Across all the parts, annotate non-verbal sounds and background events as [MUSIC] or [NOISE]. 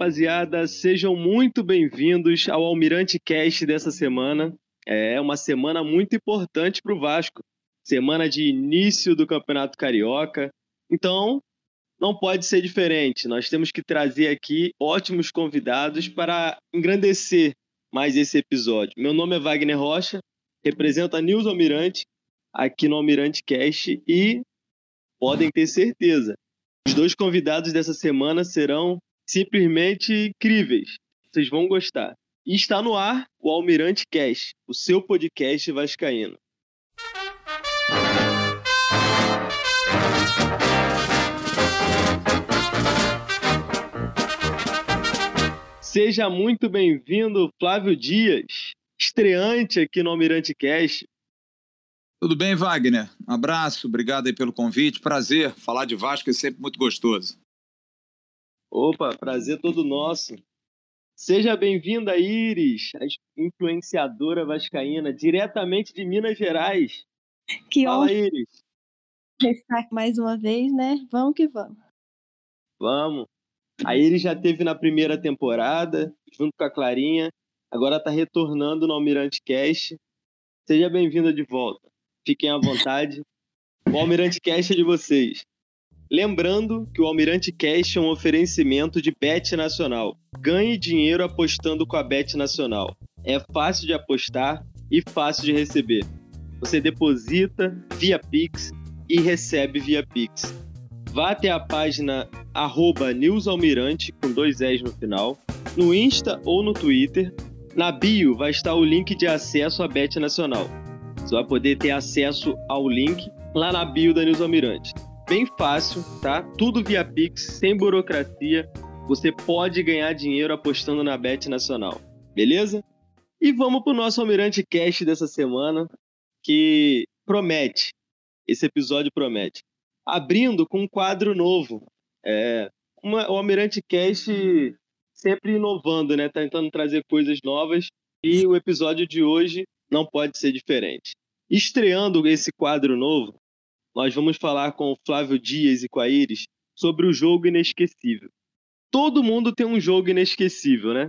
Rapaziada, sejam muito bem-vindos ao Almirante Cast dessa semana. É uma semana muito importante para o Vasco, semana de início do Campeonato Carioca. Então, não pode ser diferente. Nós temos que trazer aqui ótimos convidados para engrandecer mais esse episódio. Meu nome é Wagner Rocha, represento a News Almirante aqui no Almirante Cast e podem ter certeza, os dois convidados dessa semana serão simplesmente incríveis. Vocês vão gostar. E está no ar o Almirante Cast, o seu podcast vascaíno. Seja muito bem-vindo, Flávio Dias, estreante aqui no Almirante Cast. Tudo bem, Wagner? Um abraço, obrigado aí pelo convite. Prazer, falar de Vasco é sempre muito gostoso. Opa, prazer todo nosso. Seja bem-vinda, Iris, a influenciadora vascaína, diretamente de Minas Gerais. Que Fala, honra Iris. estar mais uma vez, né? Vamos que vamos. Vamos. A Iris já teve na primeira temporada, junto com a Clarinha. Agora está retornando no Almirante Cast. Seja bem-vinda de volta. Fiquem à vontade. O Almirante Cast é de vocês. Lembrando que o Almirante Cast é um oferecimento de Bet Nacional. Ganhe dinheiro apostando com a Bet Nacional. É fácil de apostar e fácil de receber. Você deposita via Pix e recebe via Pix. Vá até a página arroba newsalmirante, com dois S no final, no Insta ou no Twitter. Na bio vai estar o link de acesso à Bet Nacional. Você vai poder ter acesso ao link lá na bio da News Almirante. Bem fácil, tá? Tudo via Pix, sem burocracia. Você pode ganhar dinheiro apostando na Bet Nacional. Beleza? E vamos pro nosso Almirante Cast dessa semana, que promete. Esse episódio promete. Abrindo com um quadro novo. É, uma- o Almirante Cast sempre inovando, né? Tentando trazer coisas novas. E o episódio de hoje não pode ser diferente. Estreando esse quadro novo, nós vamos falar com o Flávio Dias e com a Iris sobre o jogo inesquecível. Todo mundo tem um jogo inesquecível, né?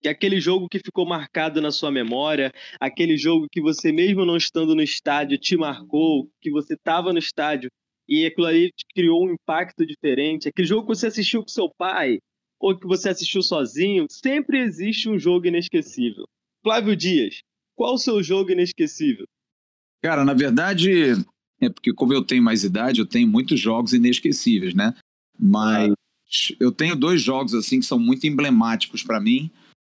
Que é aquele jogo que ficou marcado na sua memória, aquele jogo que você, mesmo não estando no estádio, te marcou, que você estava no estádio e aquilo ali criou um impacto diferente, aquele jogo que você assistiu com seu pai ou que você assistiu sozinho, sempre existe um jogo inesquecível. Flávio Dias, qual o seu jogo inesquecível? Cara, na verdade, é porque como eu tenho mais idade, eu tenho muitos jogos inesquecíveis, né? Mas eu tenho dois jogos assim que são muito emblemáticos para mim.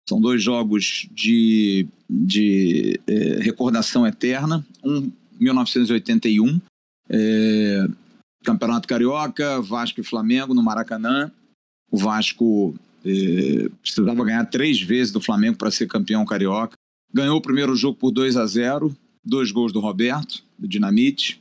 São dois jogos de, de eh, recordação eterna. Um, 1981, eh, Campeonato Carioca, Vasco e Flamengo no Maracanã. O Vasco eh, precisava ganhar três vezes do Flamengo para ser campeão carioca. Ganhou o primeiro jogo por 2 a 0 dois gols do Roberto, do Dinamite.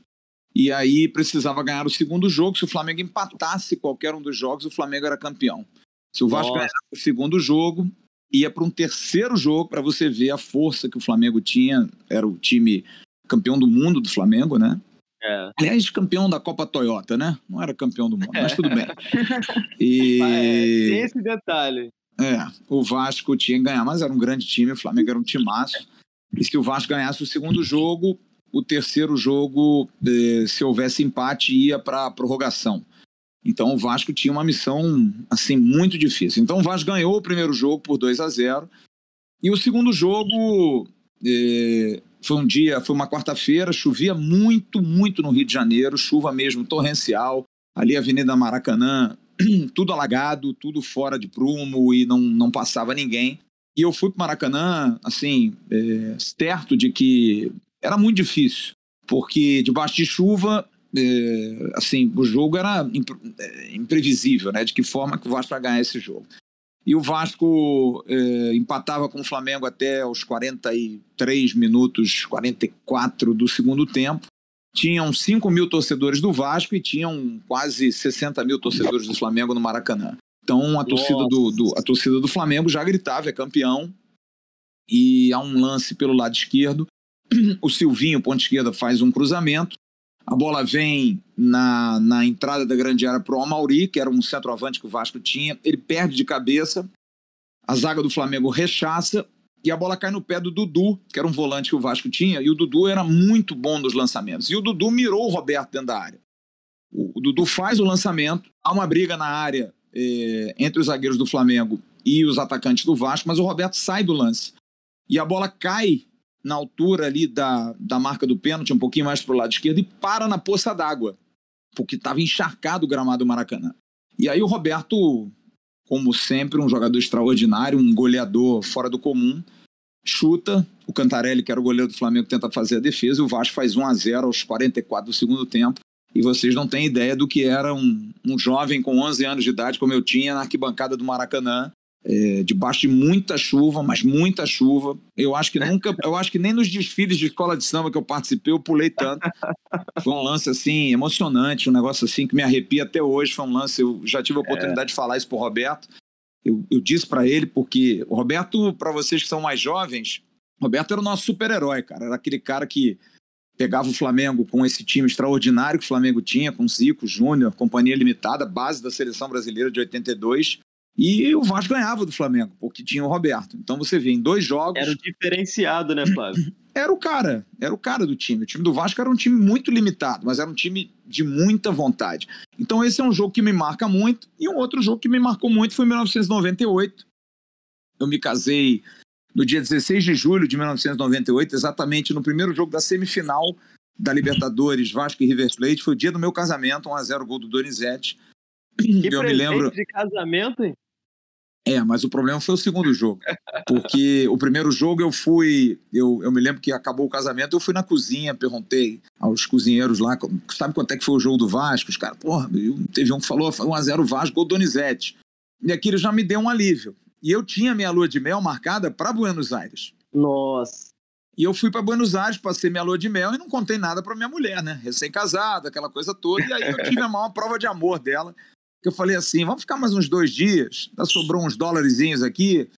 E aí precisava ganhar o segundo jogo. Se o Flamengo empatasse qualquer um dos jogos, o Flamengo era campeão. Se o Vasco ganhasse o segundo jogo, ia para um terceiro jogo para você ver a força que o Flamengo tinha. Era o time campeão do mundo do Flamengo, né? É. Aliás, campeão da Copa Toyota, né? Não era campeão do mundo, mas tudo bem. [LAUGHS] É, E tem esse detalhe. é, o Vasco tinha que ganhar, mas era um grande time, o Flamengo era um timaço. E se o Vasco ganhasse o segundo jogo, o terceiro jogo, eh, se houvesse empate, ia para a prorrogação. Então o Vasco tinha uma missão assim muito difícil. Então o Vasco ganhou o primeiro jogo por 2 a 0 e o segundo jogo eh, foi um dia, foi uma quarta-feira, chovia muito, muito no Rio de Janeiro, chuva mesmo torrencial. Ali a Avenida Maracanã, [CLEARS THROAT] tudo alagado, tudo fora de prumo e não, não passava ninguém. E eu fui para Maracanã, assim, é, certo de que era muito difícil, porque debaixo de chuva, é, assim, o jogo era é, imprevisível, né? De que forma que o Vasco vai ganhar esse jogo. E o Vasco é, empatava com o Flamengo até os 43 minutos, 44 do segundo tempo. Tinham 5 mil torcedores do Vasco e tinham quase 60 mil torcedores do Flamengo no Maracanã. Então a torcida do, do- a torcida do Flamengo já gritava, é campeão. E há um lance pelo lado esquerdo. [CLEARS THROAT] O Silvinho, ponta esquerda, faz um cruzamento. A bola vem na, na entrada da grande área para o Amauri, que era um centroavante que o Vasco tinha. Ele perde de cabeça. A zaga do Flamengo rechaça e a bola cai no pé do Dudu, que era um volante que o Vasco tinha, e o Dudu era muito bom nos lançamentos. E o Dudu mirou o Roberto dentro da área. O, o Dudu faz o lançamento, há uma briga na área eh, entre os zagueiros do Flamengo e os atacantes do Vasco, mas o Roberto sai do lance. E a bola cai na altura ali da, da marca do pênalti, um pouquinho mais para o lado esquerdo, e para na poça d'água, porque estava encharcado o gramado do Maracanã. E aí o Roberto, como sempre, um jogador extraordinário, um goleador fora do comum, chuta, o Cantarelli, que era o goleiro do Flamengo, tenta fazer a defesa, e o Vasco faz 1 a 0 aos 44 do segundo tempo. E vocês não têm ideia do que era um, um jovem com 11 anos de idade, como eu tinha, na arquibancada do Maracanã, é, debaixo de muita chuva, mas muita chuva. Eu acho que nunca, eu acho que nem nos desfiles de escola de samba que eu participei eu pulei tanto. Foi um lance assim emocionante, um negócio assim que me arrepia até hoje. Foi um lance, eu já tive a oportunidade é. de falar isso pro Roberto. Eu, eu disse para ele porque o Roberto, para vocês que são mais jovens, Roberto era o nosso super-herói, cara. Era aquele cara que pegava o Flamengo com esse time extraordinário que o Flamengo tinha, com Zico, Júnior, Companhia Limitada, base da seleção brasileira de 82, e o Vasco ganhava do Flamengo, porque tinha o Roberto. Então você vê em dois jogos. Era o diferenciado, né, Flávio? [CLEARS THROAT] Era o cara, era o cara do time. O time do Vasco era um time muito limitado, mas era um time de muita vontade. Então esse é um jogo que me marca muito. E um outro jogo que me marcou muito foi em 1998. Eu me casei no dia 16 de julho de 1998, exatamente no primeiro jogo da semifinal da Libertadores, Vasco e River Plate. Foi o dia do meu casamento, 1x0 gol do Donizete. Que eu me lembro de casamento, hein? É, mas o problema foi o segundo jogo. Porque o primeiro jogo eu fui. Eu, eu me lembro que acabou o casamento, eu fui na cozinha, perguntei aos cozinheiros lá, sabe quanto é que foi o jogo do Vasco? Os caras, porra, teve um que falou 1x0 Vasco, gol Donizete. E aquilo já me deu um alívio. E eu tinha minha lua de mel marcada para Buenos Aires. Nossa. E eu fui para Buenos Aires, passei minha lua de mel e não contei nada para minha mulher, né? Recém-casada, aquela coisa toda. E aí eu tive a maior prova de amor dela que eu falei assim: vamos ficar mais uns dois dias, tá, sobrou uns dólares aqui.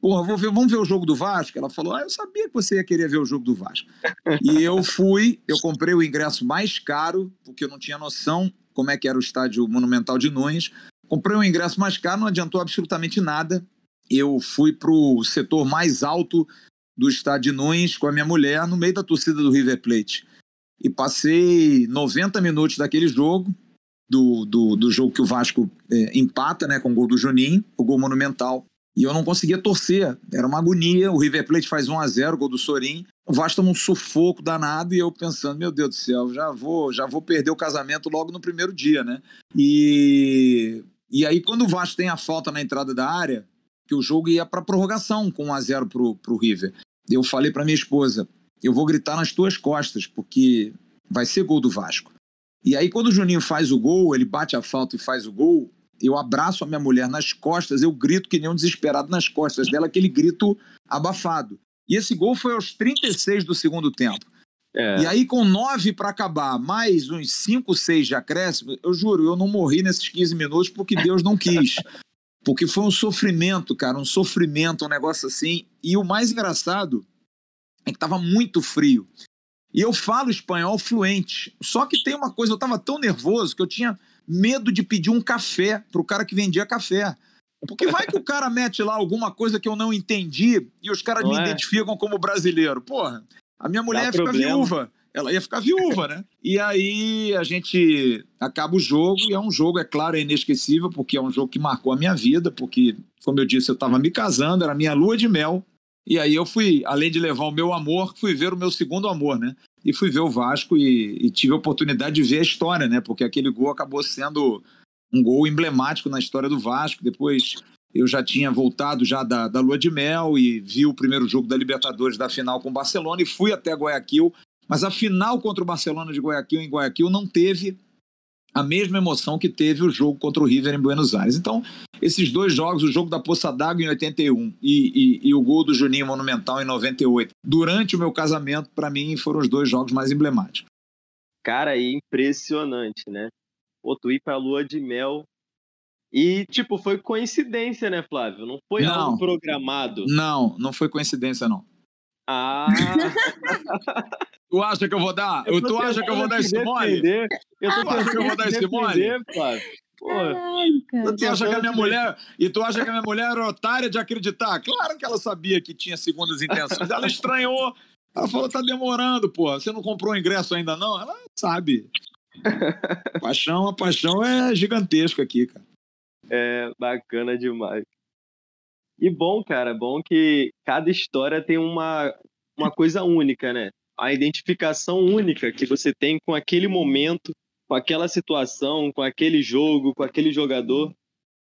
Porra, ver, vamos ver o jogo do Vasco? Ela falou: ah, eu sabia que você ia querer ver o jogo do Vasco. e eu fui, eu comprei o ingresso mais caro, porque eu não tinha noção como é que era o estádio Monumental de Nunes. Comprei o ingresso mais caro, não adiantou absolutamente nada. Eu fui pro setor mais alto do estádio de Nunes com a minha mulher no meio da torcida do River Plate. E passei 90 minutos daquele jogo, do, do, do jogo que o Vasco é, empata, né, com o gol do Juninho, o gol monumental. E eu não conseguia torcer, era uma agonia. O River Plate faz 1 a 0 gol do Sorin. O Vasco toma um sufoco danado e eu pensando, meu Deus do céu, já vou, já vou perder o casamento logo no primeiro dia, né? E, e aí, quando o Vasco tem a falta na entrada da área, que o jogo ia para prorrogação com 1 a 0 pro, pro River. Eu falei para minha esposa, eu vou gritar nas tuas costas, porque vai ser gol do Vasco. E aí, quando o Juninho faz o gol, ele bate a falta e faz o gol, eu abraço a minha mulher nas costas, eu grito que nem um desesperado nas costas dela, aquele grito abafado. E esse gol foi aos 36 do segundo tempo. É. E aí, com nove para acabar, mais uns cinco, seis de acréscimo, eu juro, eu não morri nesses 15 minutos porque Deus não quis. Porque foi um sofrimento, cara, um sofrimento, um negócio assim. E o mais engraçado é que estava muito frio. E eu falo espanhol fluente. Só que tem uma coisa, eu estava tão nervoso que eu tinha medo de pedir um café para o cara que vendia café. Porque vai que o cara [LAUGHS] mete lá alguma coisa que eu não entendi e os caras me é? identificam como brasileiro. Porra, a minha mulher Dá ia ficar problema. viúva. Ela ia ficar viúva, né? E aí a gente acaba o jogo, e é um jogo, é claro, é inesquecível, porque é um jogo que marcou a minha vida, porque, como eu disse, eu estava me casando, era minha lua de mel. E aí eu fui, além de levar o meu amor, fui ver o meu segundo amor, né? E fui ver o Vasco e, e tive a oportunidade de ver a história, né? Porque aquele gol acabou sendo um gol emblemático na história do Vasco. Depois eu já tinha voltado já da, da Lua de Mel e vi o primeiro jogo da Libertadores da final com o Barcelona e fui até Guayaquil. Mas a final contra o Barcelona de Guayaquil em Guayaquil não teve a mesma emoção que teve o jogo contra o River em Buenos Aires. Então, esses dois jogos, o jogo da Poça d'Água em 81 e, e, e, o gol do Juninho Monumental em 98, durante o meu casamento, para mim, foram os dois jogos mais emblemáticos. Cara, é impressionante, né? O tu ir pra lua de mel. E, tipo, foi coincidência, né, Flávio? Não foi não, algo programado. Não, não foi coincidência, não. Ah! [LAUGHS] Tu acha que eu vou dar? Eu tu acha que eu vou dar esse mole? Eu tô acha que eu vou dar esse mole? Caraca. Tu acha que a minha mulher e tu acha que a minha mulher era otária de acreditar? Claro que ela sabia que tinha segundas intenções. Ela estranhou. Ela falou: tá demorando, pô. Você não comprou o ingresso ainda, não? Ela sabe. [LAUGHS] paixão, a paixão é gigantesca aqui, cara. É bacana demais. E bom, cara, bom que cada história tem uma, uma coisa única, né? A identificação única que você tem com aquele momento, com aquela situação, com aquele jogo, com aquele jogador.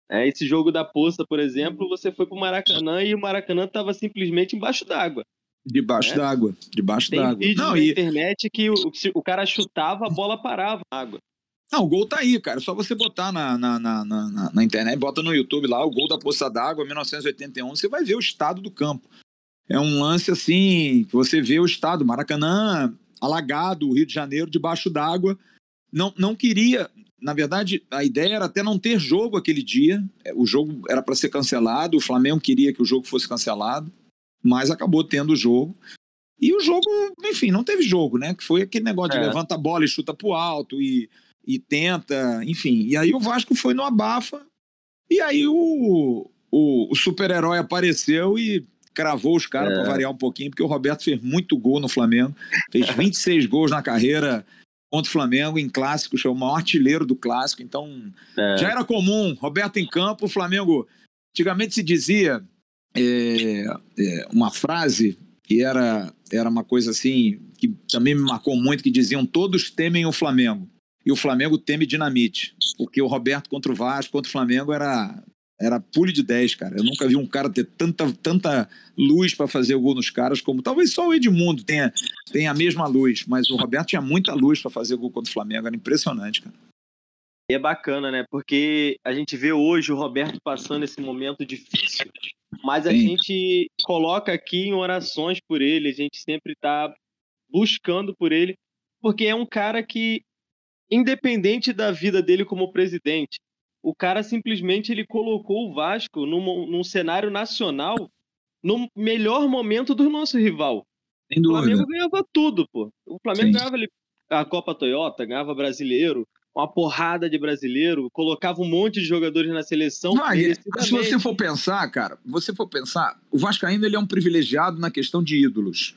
É, esse jogo da Poça, por exemplo, você foi para o Maracanã e o Maracanã estava simplesmente embaixo d'água. Debaixo né? d'água, debaixo Tem d'água. vídeo Não, na e... internet que o, o cara chutava, a bola parava na água. Não, o gol tá aí, cara. É só você botar na, na, na, na, na internet, bota no YouTube lá, o gol da Poça d'Água, 1981, você vai ver o estado do campo. É um lance assim, que você vê o estado, Maracanã alagado, Rio de Janeiro debaixo d'água. Não, não queria, na verdade, a ideia era até não ter jogo aquele dia. É, o jogo era para ser cancelado, o Flamengo queria que o jogo fosse cancelado, mas acabou tendo o jogo. E o jogo, enfim, não teve jogo, né? Que foi aquele negócio é. de levanta a bola e chuta pro alto e e tenta, enfim. E aí o Vasco foi no abafa, e aí o, o, o super-herói apareceu e cravou os caras é. para variar um pouquinho, porque o Roberto fez muito gol no Flamengo, fez [LAUGHS] 26 gols na carreira contra o Flamengo em clássicos, foi o maior artilheiro do clássico, então é. já era comum, Roberto em campo, o Flamengo, antigamente se dizia é, é, uma frase que era, era uma coisa assim, que também me marcou muito, que diziam todos temem o Flamengo e o Flamengo teme dinamite. Porque o Roberto contra o Vasco, contra o Flamengo, era, era pule de 10, cara. Eu nunca vi um cara ter tanta, tanta luz para fazer o gol nos caras, como talvez só o Edmundo tenha, tenha a mesma luz, mas o Roberto tinha muita luz para fazer o gol contra o Flamengo. Era impressionante, cara. E é bacana, né? Porque a gente vê hoje o Roberto passando esse momento difícil, mas a Sim. gente coloca aqui em orações por ele, a gente sempre está buscando por ele, porque é um cara que independente da vida dele como presidente, o cara simplesmente ele colocou o Vasco num, num cenário nacional no melhor momento do nosso rival. O Flamengo ganhava tudo, pô. O Flamengo Sim. ganhava a Copa Toyota, ganhava brasileiro, uma porrada de brasileiro, colocava um monte de jogadores na seleção. Se você for pensar, cara, você for pensar, o Vasco ainda ele é um privilegiado na questão de ídolos.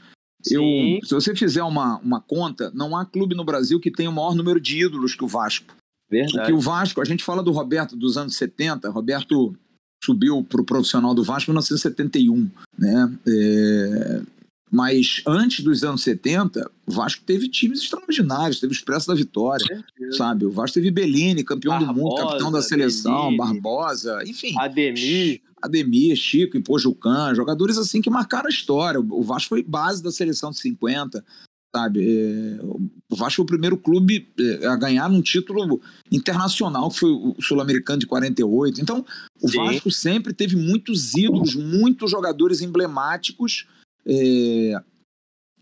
Eu, se você fizer uma, uma conta, não há clube no Brasil que tenha o maior número de ídolos que o Vasco. Verdade. Porque o Vasco, a gente fala do Roberto dos anos 70, Roberto subiu para o profissional do Vasco em 1971, né? É, mas antes dos anos 70, o Vasco teve times extraordinários, teve o Expresso da Vitória, sabe? O Vasco teve Bellini, campeão Barbosa, do mundo, capitão da seleção, Ademir, Barbosa, enfim. Ademir. Ademir, Chico, Ipojucan, jogadores assim que marcaram a história. O Vasco foi base da seleção de 50, sabe? O Vasco foi o primeiro clube é, a ganhar um título internacional, que foi o Sul-Americano de 48. Então, o Sim. Vasco sempre teve muitos ídolos, muitos jogadores emblemáticos é,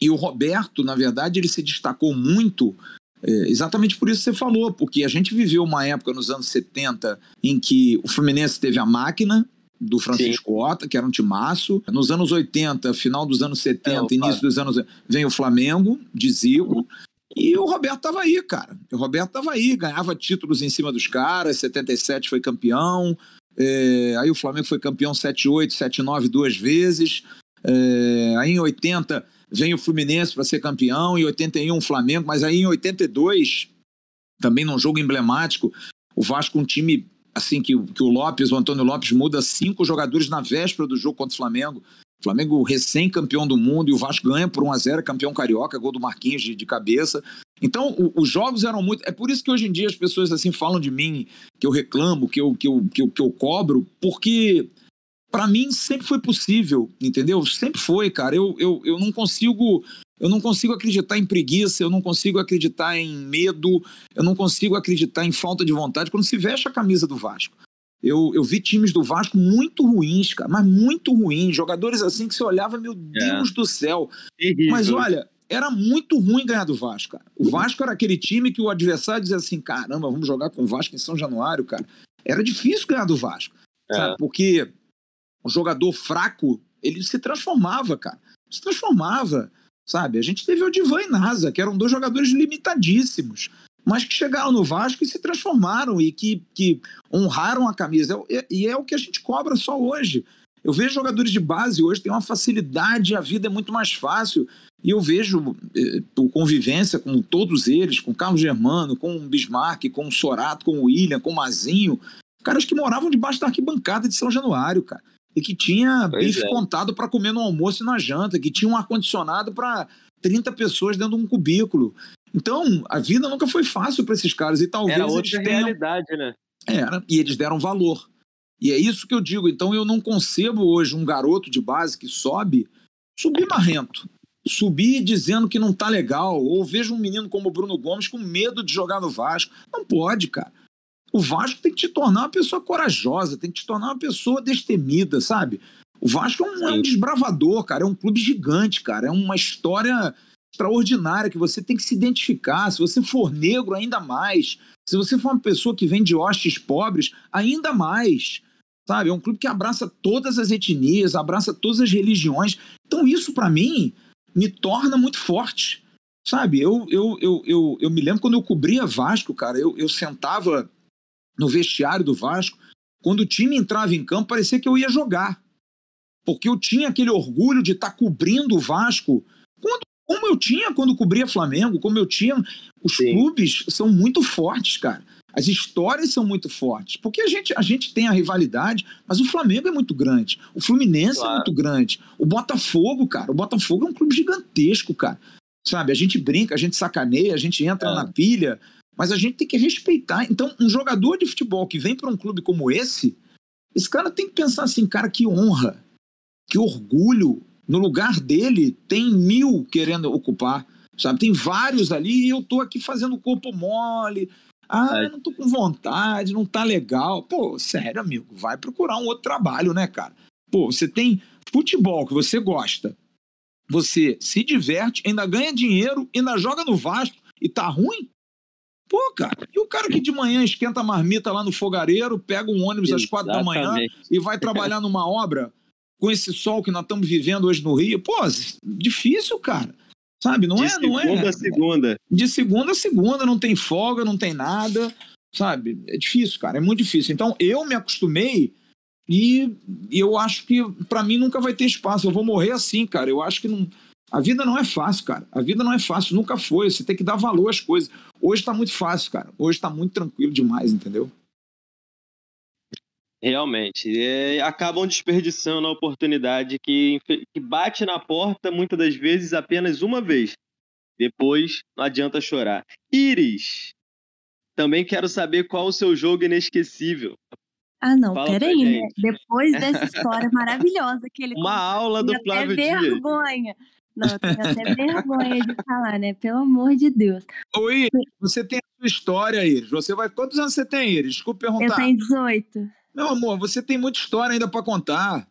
e o Roberto, na verdade, ele se destacou muito é, exatamente por isso que você falou, porque a gente viveu uma época nos anos 70 em que o Fluminense teve a máquina do Francisco Sim. Ota, que era um timaço. Nos anos 80, final dos anos 70, é, início dos anos. vem o Flamengo, de Zico. E o Roberto estava aí, cara. O Roberto estava aí, ganhava títulos em cima dos caras, 77 foi campeão. É, aí o Flamengo foi campeão 78, 79 duas vezes. É, aí em 80 vem o Fluminense para ser campeão, em 81 o Flamengo, mas aí em 82, também num jogo emblemático, o Vasco um time assim que, que o Lopes, o Antônio Lopes muda cinco jogadores na véspera do jogo contra o Flamengo. O Flamengo recém-campeão do mundo e o Vasco ganha por 1 a 0 campeão carioca, gol do Marquinhos de, de cabeça. Então, o, os jogos eram muito. É por isso que hoje em dia as pessoas assim falam de mim, que eu reclamo, que eu, que eu, que eu, que eu cobro, porque para mim sempre foi possível, entendeu? Sempre foi, cara. Eu, eu, eu não consigo eu não consigo acreditar em preguiça, eu não consigo acreditar em medo, eu não consigo acreditar em falta de vontade quando se veste a camisa do Vasco. Eu, eu vi times do Vasco muito ruins, cara, mas muito ruins. Jogadores assim que você olhava, meu é. Deus é. do céu. Mas olha, era muito ruim ganhar do Vasco, cara. O Vasco era aquele time que o adversário dizia assim: caramba, vamos jogar com o Vasco em São Januário, cara. Era difícil ganhar do Vasco, é. sabe? Porque o jogador fraco, ele se transformava, cara. Se transformava, sabe? A gente teve o Divan e Nasa, que eram dois jogadores limitadíssimos, mas que chegaram no Vasco e se transformaram e que, que honraram a camisa. E é o que a gente cobra só hoje. Eu vejo jogadores de base hoje têm uma facilidade, a vida é muito mais fácil. E eu vejo eh, convivência com todos eles, com Carlos Germano, com o Bismarck, com o Sorato, com o William, com o Mazinho, caras que moravam debaixo da arquibancada de São Januário, cara. E que tinha pois bife é. contado para comer no almoço e na janta, que tinha um ar-condicionado para 30 pessoas dentro de um cubículo. Então, a vida nunca foi fácil para esses caras. E talvez. Era outra tenham... realidade, né? Era, e eles deram valor. E é isso que eu digo. Então, eu não concebo hoje um garoto de base que sobe, subir marrento. Subir dizendo que não tá legal. Ou vejo um menino como o Bruno Gomes com medo de jogar no Vasco. Não pode, cara. O Vasco tem que te tornar uma pessoa corajosa, tem que te tornar uma pessoa destemida, sabe? O Vasco é um, é um desbravador, cara. É um clube gigante, cara. É uma história extraordinária que você tem que se identificar. Se você for negro, ainda mais. Se você for uma pessoa que vem de hostes pobres, ainda mais. Sabe? É um clube que abraça todas as etnias, abraça todas as religiões. Então, isso, para mim, me torna muito forte. Sabe? Eu, eu, eu, eu, eu me lembro quando eu cobria Vasco, cara, eu, eu sentava no vestiário do Vasco. Quando o time entrava em campo, parecia que eu ia jogar. Porque eu tinha aquele orgulho de estar tá cobrindo o Vasco. Quando, como eu tinha quando cobria Flamengo, como eu tinha. Os Sim. clubes são muito fortes, cara. As histórias são muito fortes. Porque a gente, a gente tem a rivalidade, mas o Flamengo é muito grande. O Fluminense é claro. é muito grande. O Botafogo, cara. O Botafogo é um clube gigantesco, cara. Sabe? A gente brinca, a gente sacaneia, a gente entra é. na pilha. Mas a gente tem que respeitar. Então, um jogador de futebol que vem para um clube como esse, esse cara tem que pensar assim, cara, que honra, que orgulho. No lugar dele, tem mil querendo ocupar, sabe? Tem vários ali e eu tô aqui fazendo o corpo mole. Ah, não tô com vontade, não tá legal. Pô, sério, amigo, vai procurar um outro trabalho, né, cara? Pô, você tem futebol que você gosta, você se diverte, ainda ganha dinheiro, ainda joga no Vasco e tá ruim? Pô, cara, e o cara que de manhã esquenta a marmita lá no fogareiro, pega um ônibus Exatamente. às quatro da manhã e vai trabalhar numa obra com esse sol que nós estamos vivendo hoje no Rio? Pô, difícil, cara. Sabe, não de é, não é. De segunda a segunda. De segunda a segunda, não tem folga, não tem nada. Sabe? É difícil, cara, é muito difícil. Então, eu me acostumei e eu acho que para mim nunca vai ter espaço. Eu vou morrer assim, cara. Eu acho que não a vida não é fácil, cara. A vida não é fácil, nunca foi. Você tem que dar valor às coisas. Hoje tá muito fácil, cara. Hoje tá muito tranquilo demais, entendeu? Realmente. É, acabam desperdiçando a oportunidade que, que bate na porta muitas das vezes apenas uma vez. Depois não adianta chorar. Iris, também quero saber qual o seu jogo inesquecível. Ah, não, Fala peraí, né? Depois dessa história maravilhosa que ele Uma aula do Flávio Dias. vergonha. Não, eu tenho até vergonha de falar, né? Pelo amor de Deus. Oi, você tem a sua história, Iris. Você vai. Quantos anos você tem, Iris? Desculpe perguntar. Eu tenho 18. Meu amor, você tem muita história ainda para contar.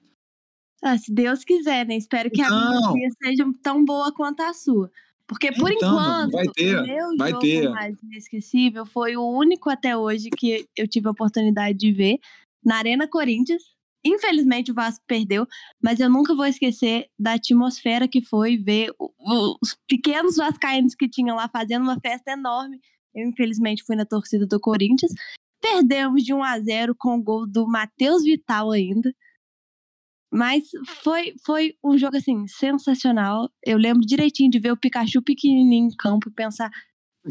Ah, se Deus quiser, né? Espero que então... a minha seja tão boa quanto a sua. Porque por então, enquanto, vai ter, o meu vai jogo ter. mais inesquecível foi o único até hoje que eu tive a oportunidade de ver na Arena Corinthians. Infelizmente o Vasco perdeu, mas eu nunca vou esquecer da atmosfera que foi ver os pequenos vascaínos que tinham lá fazendo uma festa enorme. Eu infelizmente fui na torcida do Corinthians. Perdemos de 1 a 0 com o gol do Matheus Vital ainda. Mas foi, foi um jogo assim sensacional. Eu lembro direitinho de ver o Pikachu pequenininho em campo e pensar: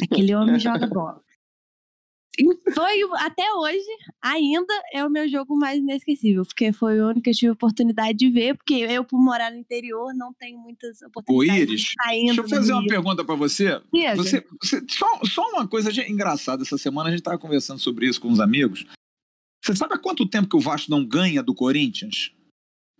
aquele homem joga [LAUGHS] bola foi até hoje, ainda é o meu jogo mais inesquecível, porque foi o único que eu tive oportunidade de ver, porque eu, por morar no interior, não tenho muitas oportunidades. Ô, Iris, de deixa eu fazer uma pergunta para você. Você, você, só, só uma coisa engraçada, essa semana a gente estava conversando sobre isso com os amigos. Você sabe há quanto tempo que o Vasco não ganha do Corinthians?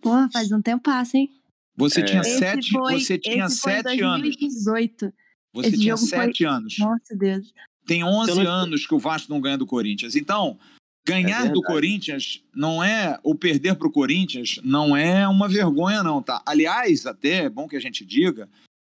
Pô, faz um tempo passa, hein? Você é. tinha sete, foi, você tinha sete 2018. anos. Você esse tinha sete foi... anos. Nossa Deus. Tem 11 não... anos que o Vasco não ganha do Corinthians. Então, ganhar é do Corinthians não é, ou perder para o Corinthians, não é uma vergonha, não, tá? Aliás, até é bom que a gente diga,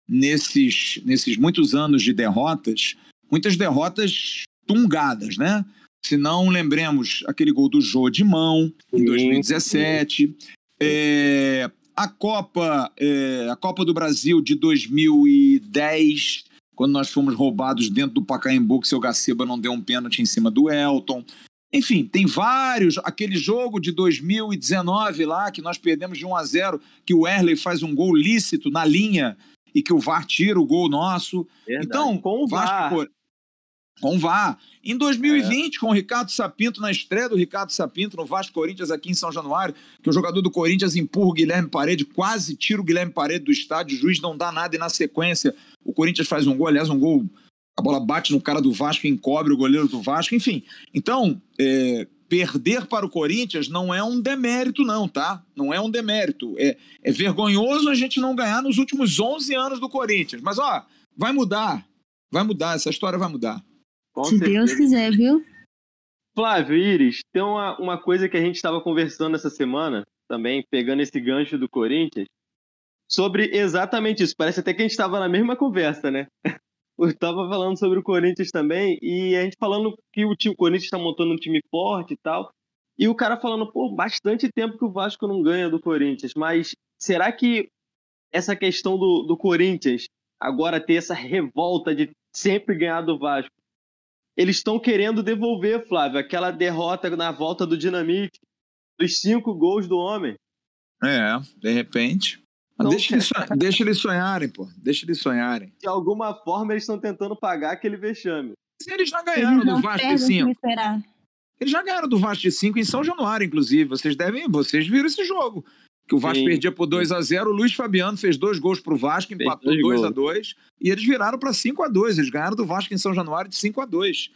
nesses, nesses muitos anos de derrotas, muitas derrotas tungadas, né? Se não lembremos aquele gol do Jô de mão, em 2017. É, a Copa, é, a Copa do Brasil de 2010, quando nós fomos roubados dentro do Pacaembu, que seu Gaceba não deu um pênalti em cima do Elton. Enfim, tem vários. Aquele jogo de 2019 lá, que nós perdemos de 1 a 0 que o Erley faz um gol lícito na linha e que o VAR tira o gol nosso. Verdade. Então, com o Vasco, VAR. Com o VAR. Em 2020, é. com o Ricardo Sapinto, na estreia do Ricardo Sapinto no Vasco Corinthians aqui em São Januário, que o jogador do Corinthians empurra o Guilherme Parede, quase tira o Guilherme Parede do estádio, o juiz não dá nada e na sequência o Corinthians faz um gol, aliás, um gol, a bola bate no cara do Vasco e encobre o goleiro do Vasco, enfim. Então, é, perder para o Corinthians não é um demérito, não, tá? Não é um demérito. É, é vergonhoso a gente não ganhar nos últimos 11 anos do Corinthians. Mas, ó, vai mudar. Vai mudar, essa história vai mudar. Com Se certeza. Deus quiser, viu? Flávio, Iris, tem uma, uma coisa que a gente estava conversando essa semana, também, pegando esse gancho do Corinthians, sobre exatamente isso. Parece até que a gente estava na mesma conversa, né? [LAUGHS] Eu estava falando sobre o Corinthians também, e a gente falando que o, time, o Corinthians está montando um time forte e tal. E o cara falando, pô, bastante tempo que o Vasco não ganha do Corinthians, mas será que essa questão do, do Corinthians agora ter essa revolta de sempre ganhar do Vasco eles estão querendo devolver, Flávio, aquela derrota na volta do Dinamite, dos cinco gols do homem. É, de repente. Então, deixa, eles sonharem, [LAUGHS] deixa eles sonharem, pô. Deixa eles sonharem. De alguma forma, eles estão tentando pagar aquele vexame. Se eles já ganharam eles do Vasco de 5. Eles já ganharam do Vasco de 5 em São Januário, inclusive. Vocês devem. Vocês viram esse jogo que o Vasco Sim. perdia por 2 a 0 O Luiz Fabiano fez dois gols para o Vasco, empatou 2 a 2 e eles viraram para 5 a 2 Eles ganharam do Vasco em São Januário de 5 a 2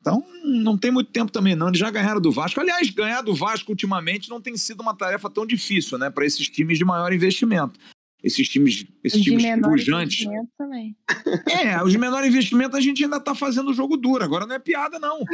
Então, não tem muito tempo também, não. Eles já ganharam do Vasco. Aliás, ganhar do Vasco ultimamente não tem sido uma tarefa tão difícil, né? Para esses times de maior investimento. Esses times, esses de times pujantes. Também. [LAUGHS] É, os de menor investimento a gente ainda está fazendo o jogo duro. Agora não é piada, não.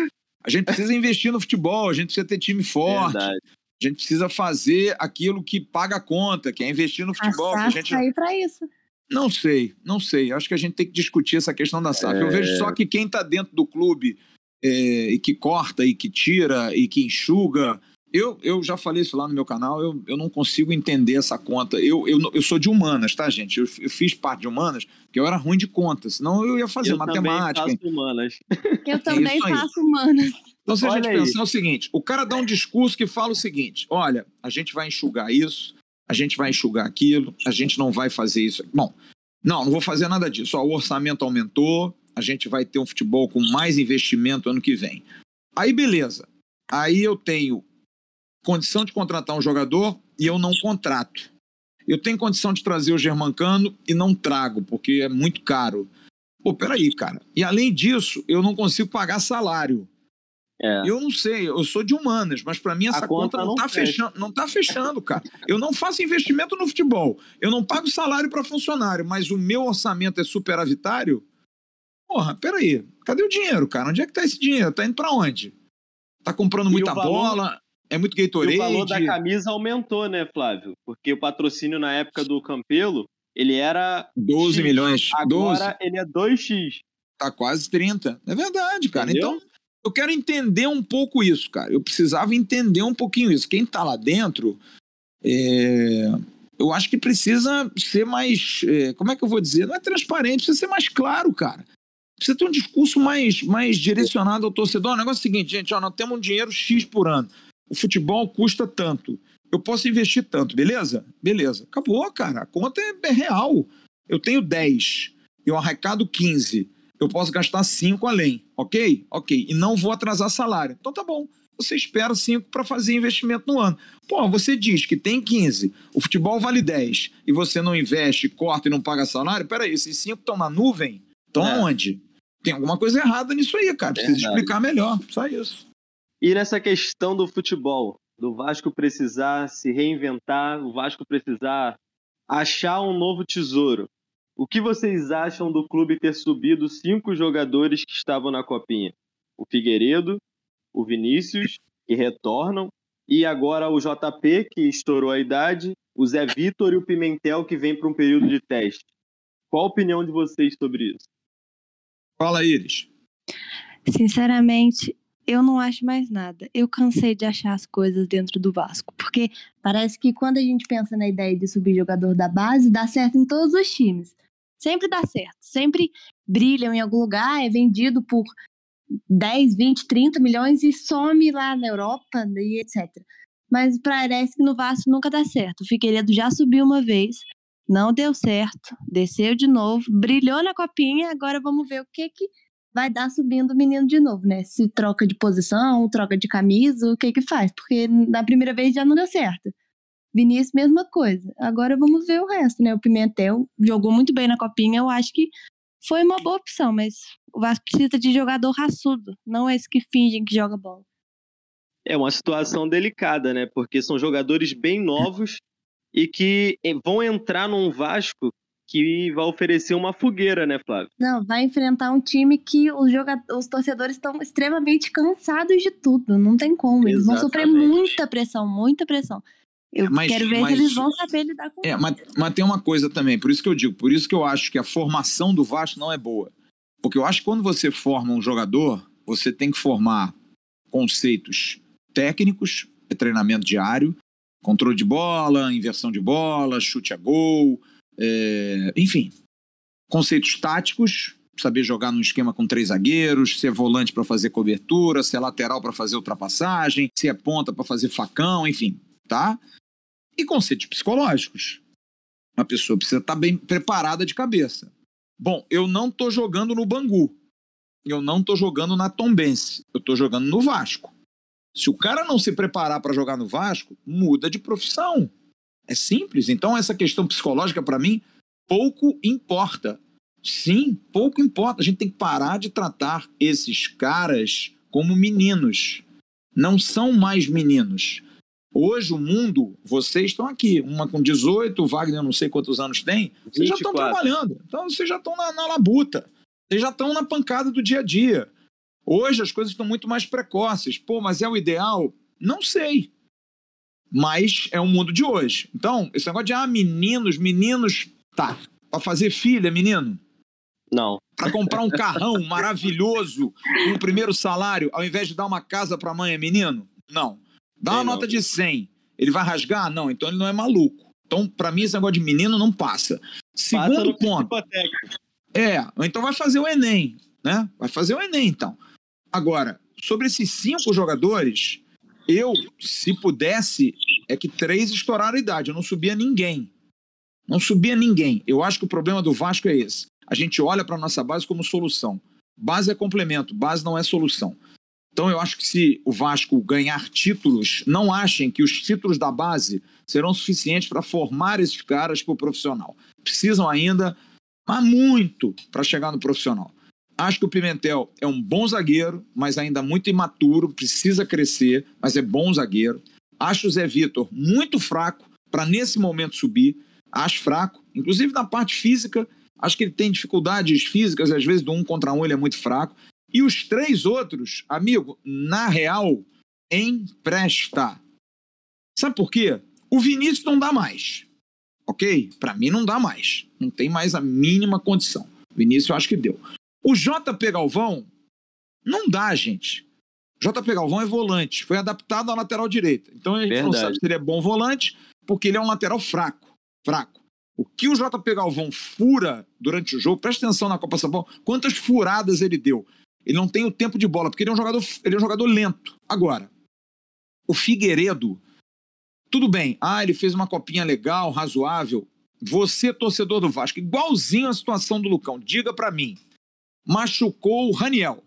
A gente precisa investir no futebol, a gente precisa ter time forte. Verdade. A gente precisa fazer aquilo que paga a conta, que é investir no futebol. A, a gente... aí para isso. Não sei, não sei. Acho que a gente tem que discutir essa questão da SAF. É... Eu vejo só que quem está dentro do clube é, e que corta e que tira e que enxuga. Eu, eu já falei isso lá no meu canal, eu, eu não consigo entender essa conta. Eu, eu, eu sou de humanas, tá, gente? Eu, eu fiz parte de humanas, que eu era ruim de conta, senão eu ia fazer eu matemática. [LAUGHS] Eu também faço humanas. Eu também é faço humanas. Então, se a gente pensar o seguinte: o cara dá um discurso que fala o seguinte: olha, a gente vai enxugar isso, a gente vai enxugar aquilo, a gente não vai fazer isso. Bom, não, não vou fazer nada disso. Ó, o orçamento aumentou, a gente vai ter um futebol com mais investimento ano que vem. Aí, beleza. Aí eu tenho condição de contratar um jogador e eu não contrato. Eu tenho condição de trazer o Germancano e não trago, porque é muito caro. Pô, peraí, cara. E além disso, eu não consigo pagar salário. É. Eu não sei, eu sou de humanas, mas para mim essa conta, conta, não, está fechando, não tá fechando, cara. Eu não faço investimento no futebol, eu não pago salário para funcionário, mas o meu orçamento é superavitário. Porra, peraí, cadê o dinheiro, cara? Onde é que tá esse dinheiro? Tá indo para onde? Tá comprando muita valor, bola? É muito Gatorade? o valor da camisa aumentou, né, Flávio? Porque o patrocínio na época do Campelo, ele era 12 X. milhões. Agora 12. ele é 2x. Tá quase 30. É verdade, cara. Entendeu? Então eu quero entender um pouco isso, cara. Eu precisava entender um pouquinho isso. Quem está lá dentro, é... eu acho que precisa ser mais. É... Como é que eu vou dizer? Não é transparente, precisa ser mais claro, cara. Precisa ter um discurso mais, mais direcionado ao torcedor. O negócio é o seguinte, gente, ó, nós temos um dinheiro X por ano. O futebol custa tanto. Eu posso investir tanto, beleza? Beleza. Acabou, cara. A conta é, é real. Eu tenho 10, eu arrecado 15 eu posso gastar 5 além, ok? Ok. E não vou atrasar salário. Então tá bom. Você espera 5 para fazer investimento no ano. Pô, você diz que tem 15, o futebol vale 10 e você não investe, corta e não paga salário. Peraí, esses 5 estão na nuvem? Estão é. aonde? Tem alguma coisa errada nisso aí, cara. Precisa Verdade. explicar melhor. Só isso. E nessa questão do futebol, do Vasco precisar se reinventar, o Vasco precisar achar um novo tesouro. O que vocês acham do clube ter subido cinco jogadores que estavam na copinha? O Figueiredo, o Vinícius, que retornam, e agora o JP, que estourou a idade, o Zé Vitor e o Pimentel, que vem para um período de teste. Qual a opinião de vocês sobre isso? Fala, Iris. Sinceramente, eu não acho mais nada. Eu cansei de achar as coisas dentro do Vasco. Porque parece que quando a gente pensa na ideia de subir jogador da base, dá certo em todos os times. Sempre dá certo. Sempre brilham em algum lugar, é vendido por 10, 20, 30 milhões e some lá na Europa e etc. Mas parece que no Vasco nunca dá certo. O Figueiredo já subiu uma vez, não deu certo, desceu de novo, brilhou na copinha, agora vamos ver o que que vai dar subindo o menino de novo, né? Se troca de posição, troca de camisa, o que que faz? Porque na primeira vez já não deu certo. Vinícius, mesma coisa. Agora vamos ver o resto, né? O Pimentel jogou muito bem na copinha, eu acho que foi uma boa opção, mas o Vasco precisa de jogador raçudo, não esse que fingem que joga bola. É uma situação delicada, né? Porque são jogadores bem novos e que vão entrar num Vasco que vai oferecer uma fogueira, né, Flávio? Não, vai enfrentar um time que os, jogadores, os torcedores estão extremamente cansados de tudo. Não tem como. Eles Exatamente. vão sofrer muita pressão, muita pressão. Eu mas, quero ver mas, se eles vão saber lidar com é, isso. Mas, mas tem uma coisa também, por isso que eu digo, por isso que eu acho que a formação do Vasco não é boa. Porque eu acho que quando você forma um jogador, você tem que formar conceitos técnicos, é treinamento diário, controle de bola, inversão de bola, chute a gol, é, enfim, conceitos táticos, saber jogar num esquema com três zagueiros, se é volante para fazer cobertura, se é lateral para fazer ultrapassagem, se é ponta para fazer facão, enfim, tá? E conceitos psicológicos. Uma pessoa precisa estar tá bem preparada de cabeça. Bom, eu não estou jogando no Bangu. Eu não estou jogando na Tombense. Eu estou jogando no Vasco. Se o cara não se preparar para jogar no Vasco, muda de profissão. É simples. Então, essa questão psicológica, para mim, pouco importa. Sim, pouco importa. A gente tem que parar de tratar esses caras como meninos. Não são mais meninos. Hoje, o mundo, vocês estão aqui. Uma com 18, o Wagner, não sei quantos anos tem. Vocês 24. já estão trabalhando. Então, vocês já estão na, na labuta. Vocês já estão na pancada do dia a dia. Hoje as coisas estão muito mais precoces. Pô, mas é o ideal? Não sei. Mas é o mundo de hoje. Então, esse negócio de, ah, meninos, meninos, tá. Para fazer filha, menino? Não. Para comprar um carrão [LAUGHS] maravilhoso com o primeiro salário, ao invés de dar uma casa para a mãe, é menino? Não. Dá uma nota de 100. Ele vai rasgar? Não, então ele não é maluco. Então, para mim, esse negócio de menino não passa. Segundo passa ponto. É, então vai fazer o Enem, né? Vai fazer o Enem, então. Agora, sobre esses cinco jogadores, eu, se pudesse, é que três estouraram a idade. Eu não subia ninguém. Não subia ninguém. Eu acho que o problema do Vasco é esse. A gente olha para a nossa base como solução. Base é complemento, base não é solução. Então eu acho que se o Vasco ganhar títulos, não achem que os títulos da base serão suficientes para formar esses caras para o profissional. Precisam ainda, mas muito, para chegar no profissional. Acho que o Pimentel é um bom zagueiro, mas ainda muito imaturo, precisa crescer, mas é bom zagueiro. Acho o Zé Vitor muito fraco para nesse momento subir. Acho fraco, inclusive na parte física. Acho que ele tem dificuldades físicas, às vezes do um contra um ele é muito fraco. E os três outros, amigo, na real, empresta. Sabe por quê? O Vinícius não dá mais. Ok? Para mim não dá mais. Não tem mais a mínima condição. Vinícius eu acho que deu. O JP Galvão não dá, gente. JP Galvão é volante, foi adaptado à lateral direita. Então a gente Verdade. não sabe se ele é bom volante, porque ele é um lateral fraco. Fraco. O que o JP Galvão fura durante o jogo, presta atenção na Copa São Paulo, quantas furadas ele deu. Ele não tem o tempo de bola, porque ele é um jogador, ele é um jogador lento. Agora, o Figueiredo, tudo bem, ah, ele fez uma copinha legal, razoável. Você, torcedor do Vasco, igualzinho a situação do Lucão, diga para mim, machucou o Raniel.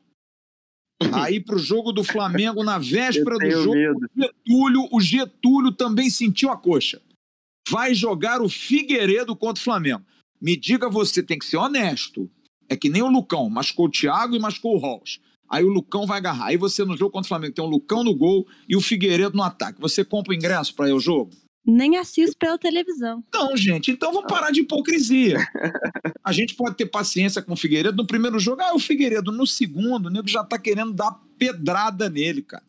[LAUGHS] Aí para o jogo do Flamengo, na véspera do jogo, o Getúlio, o Getúlio também sentiu a coxa. Vai jogar o Figueiredo contra o Flamengo. Me diga você, tem que ser honesto. É que nem o Lucão, machucou o Thiago e machucou o Rolls. Aí o Lucão vai agarrar. Aí você no jogo contra o Flamengo tem o Lucão no gol e o Figueiredo no ataque. Você compra o ingresso para ir ao jogo? Nem assisto pela televisão. Não, gente, então vamos parar de hipocrisia. A gente pode ter paciência com o Figueiredo. No primeiro jogo, ah, o Figueiredo. No segundo, o nego já tá querendo dar pedrada nele, cara.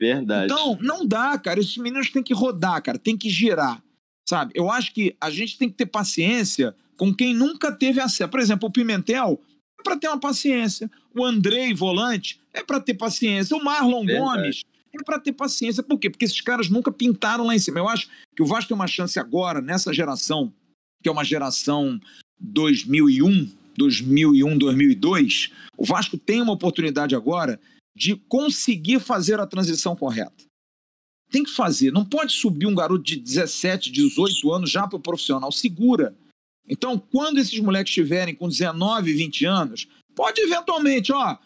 Verdade. Então, não dá, cara. Esses meninos têm que rodar, cara. Tem que girar. Sabe? Eu acho que a gente tem que ter paciência com quem nunca teve acesso. Por exemplo, o Pimentel para ter uma paciência. O Andrei, volante, é para ter paciência. O Marlon Verdade. Gomes é para ter paciência. Por quê? Porque esses caras nunca pintaram lá em cima. Eu acho que o Vasco tem uma chance agora, nessa geração, que é uma geração 2001, 2001, 2002. O Vasco tem uma oportunidade agora de conseguir fazer a transição correta. Tem que fazer. Não pode subir um garoto de 17, 18 anos já para o profissional. Segura. Então, quando esses moleques estiverem com 19, 20 anos, pode eventualmente, ó,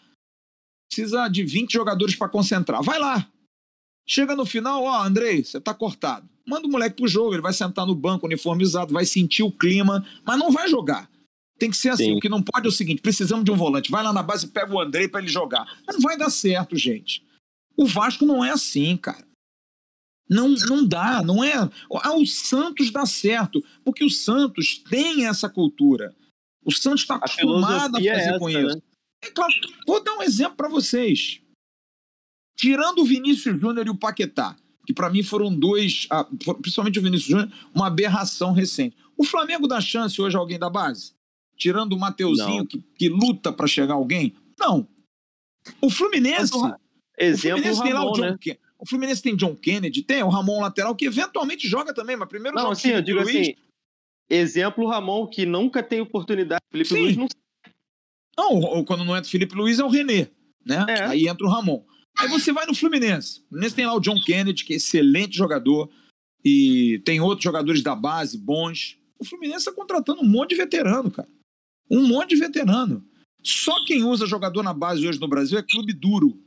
precisa de 20 jogadores para concentrar. Vai lá. Chega no final, ó, Andrei, você tá cortado. Manda o moleque pro jogo, ele vai sentar no banco uniformizado, vai sentir o clima, mas não vai jogar. Tem que ser assim. Sim. O que não pode é o seguinte: precisamos de um volante. Vai lá na base e pega o Andrei para ele jogar. Não vai dar certo, gente. O Vasco não é assim, cara. Não, não dá, não é. Ah, o Santos dá certo, porque o Santos tem essa cultura. O Santos está acostumado a fazer é essa, com isso. Né? É claro, vou dar um exemplo para vocês. Tirando o Vinícius Júnior e o Paquetá, que para mim foram dois, ah, principalmente o Vinícius Júnior, uma aberração recente. O Flamengo dá chance hoje a alguém da base? Tirando o Mateuzinho, que, que, luta para chegar alguém? Não. O Fluminense. exemplo, o Fluminense tem lá o John né? O Fluminense tem John Kennedy, tem o Ramon lateral, que eventualmente joga também, mas primeiro não, joga sim, eu digo Luiz. assim, exemplo Ramon, que nunca tem oportunidade. Felipe sim. Luiz não. Não, quando não entra o Felipe Luiz é o René, né? É. Aí entra o Ramon. Aí você vai no Fluminense. O Fluminense tem lá o John Kennedy, que é excelente jogador, e tem outros jogadores da base bons. O Fluminense está contratando um monte de veterano, cara. Um monte de veterano. Só quem usa jogador na base hoje no Brasil é clube duro.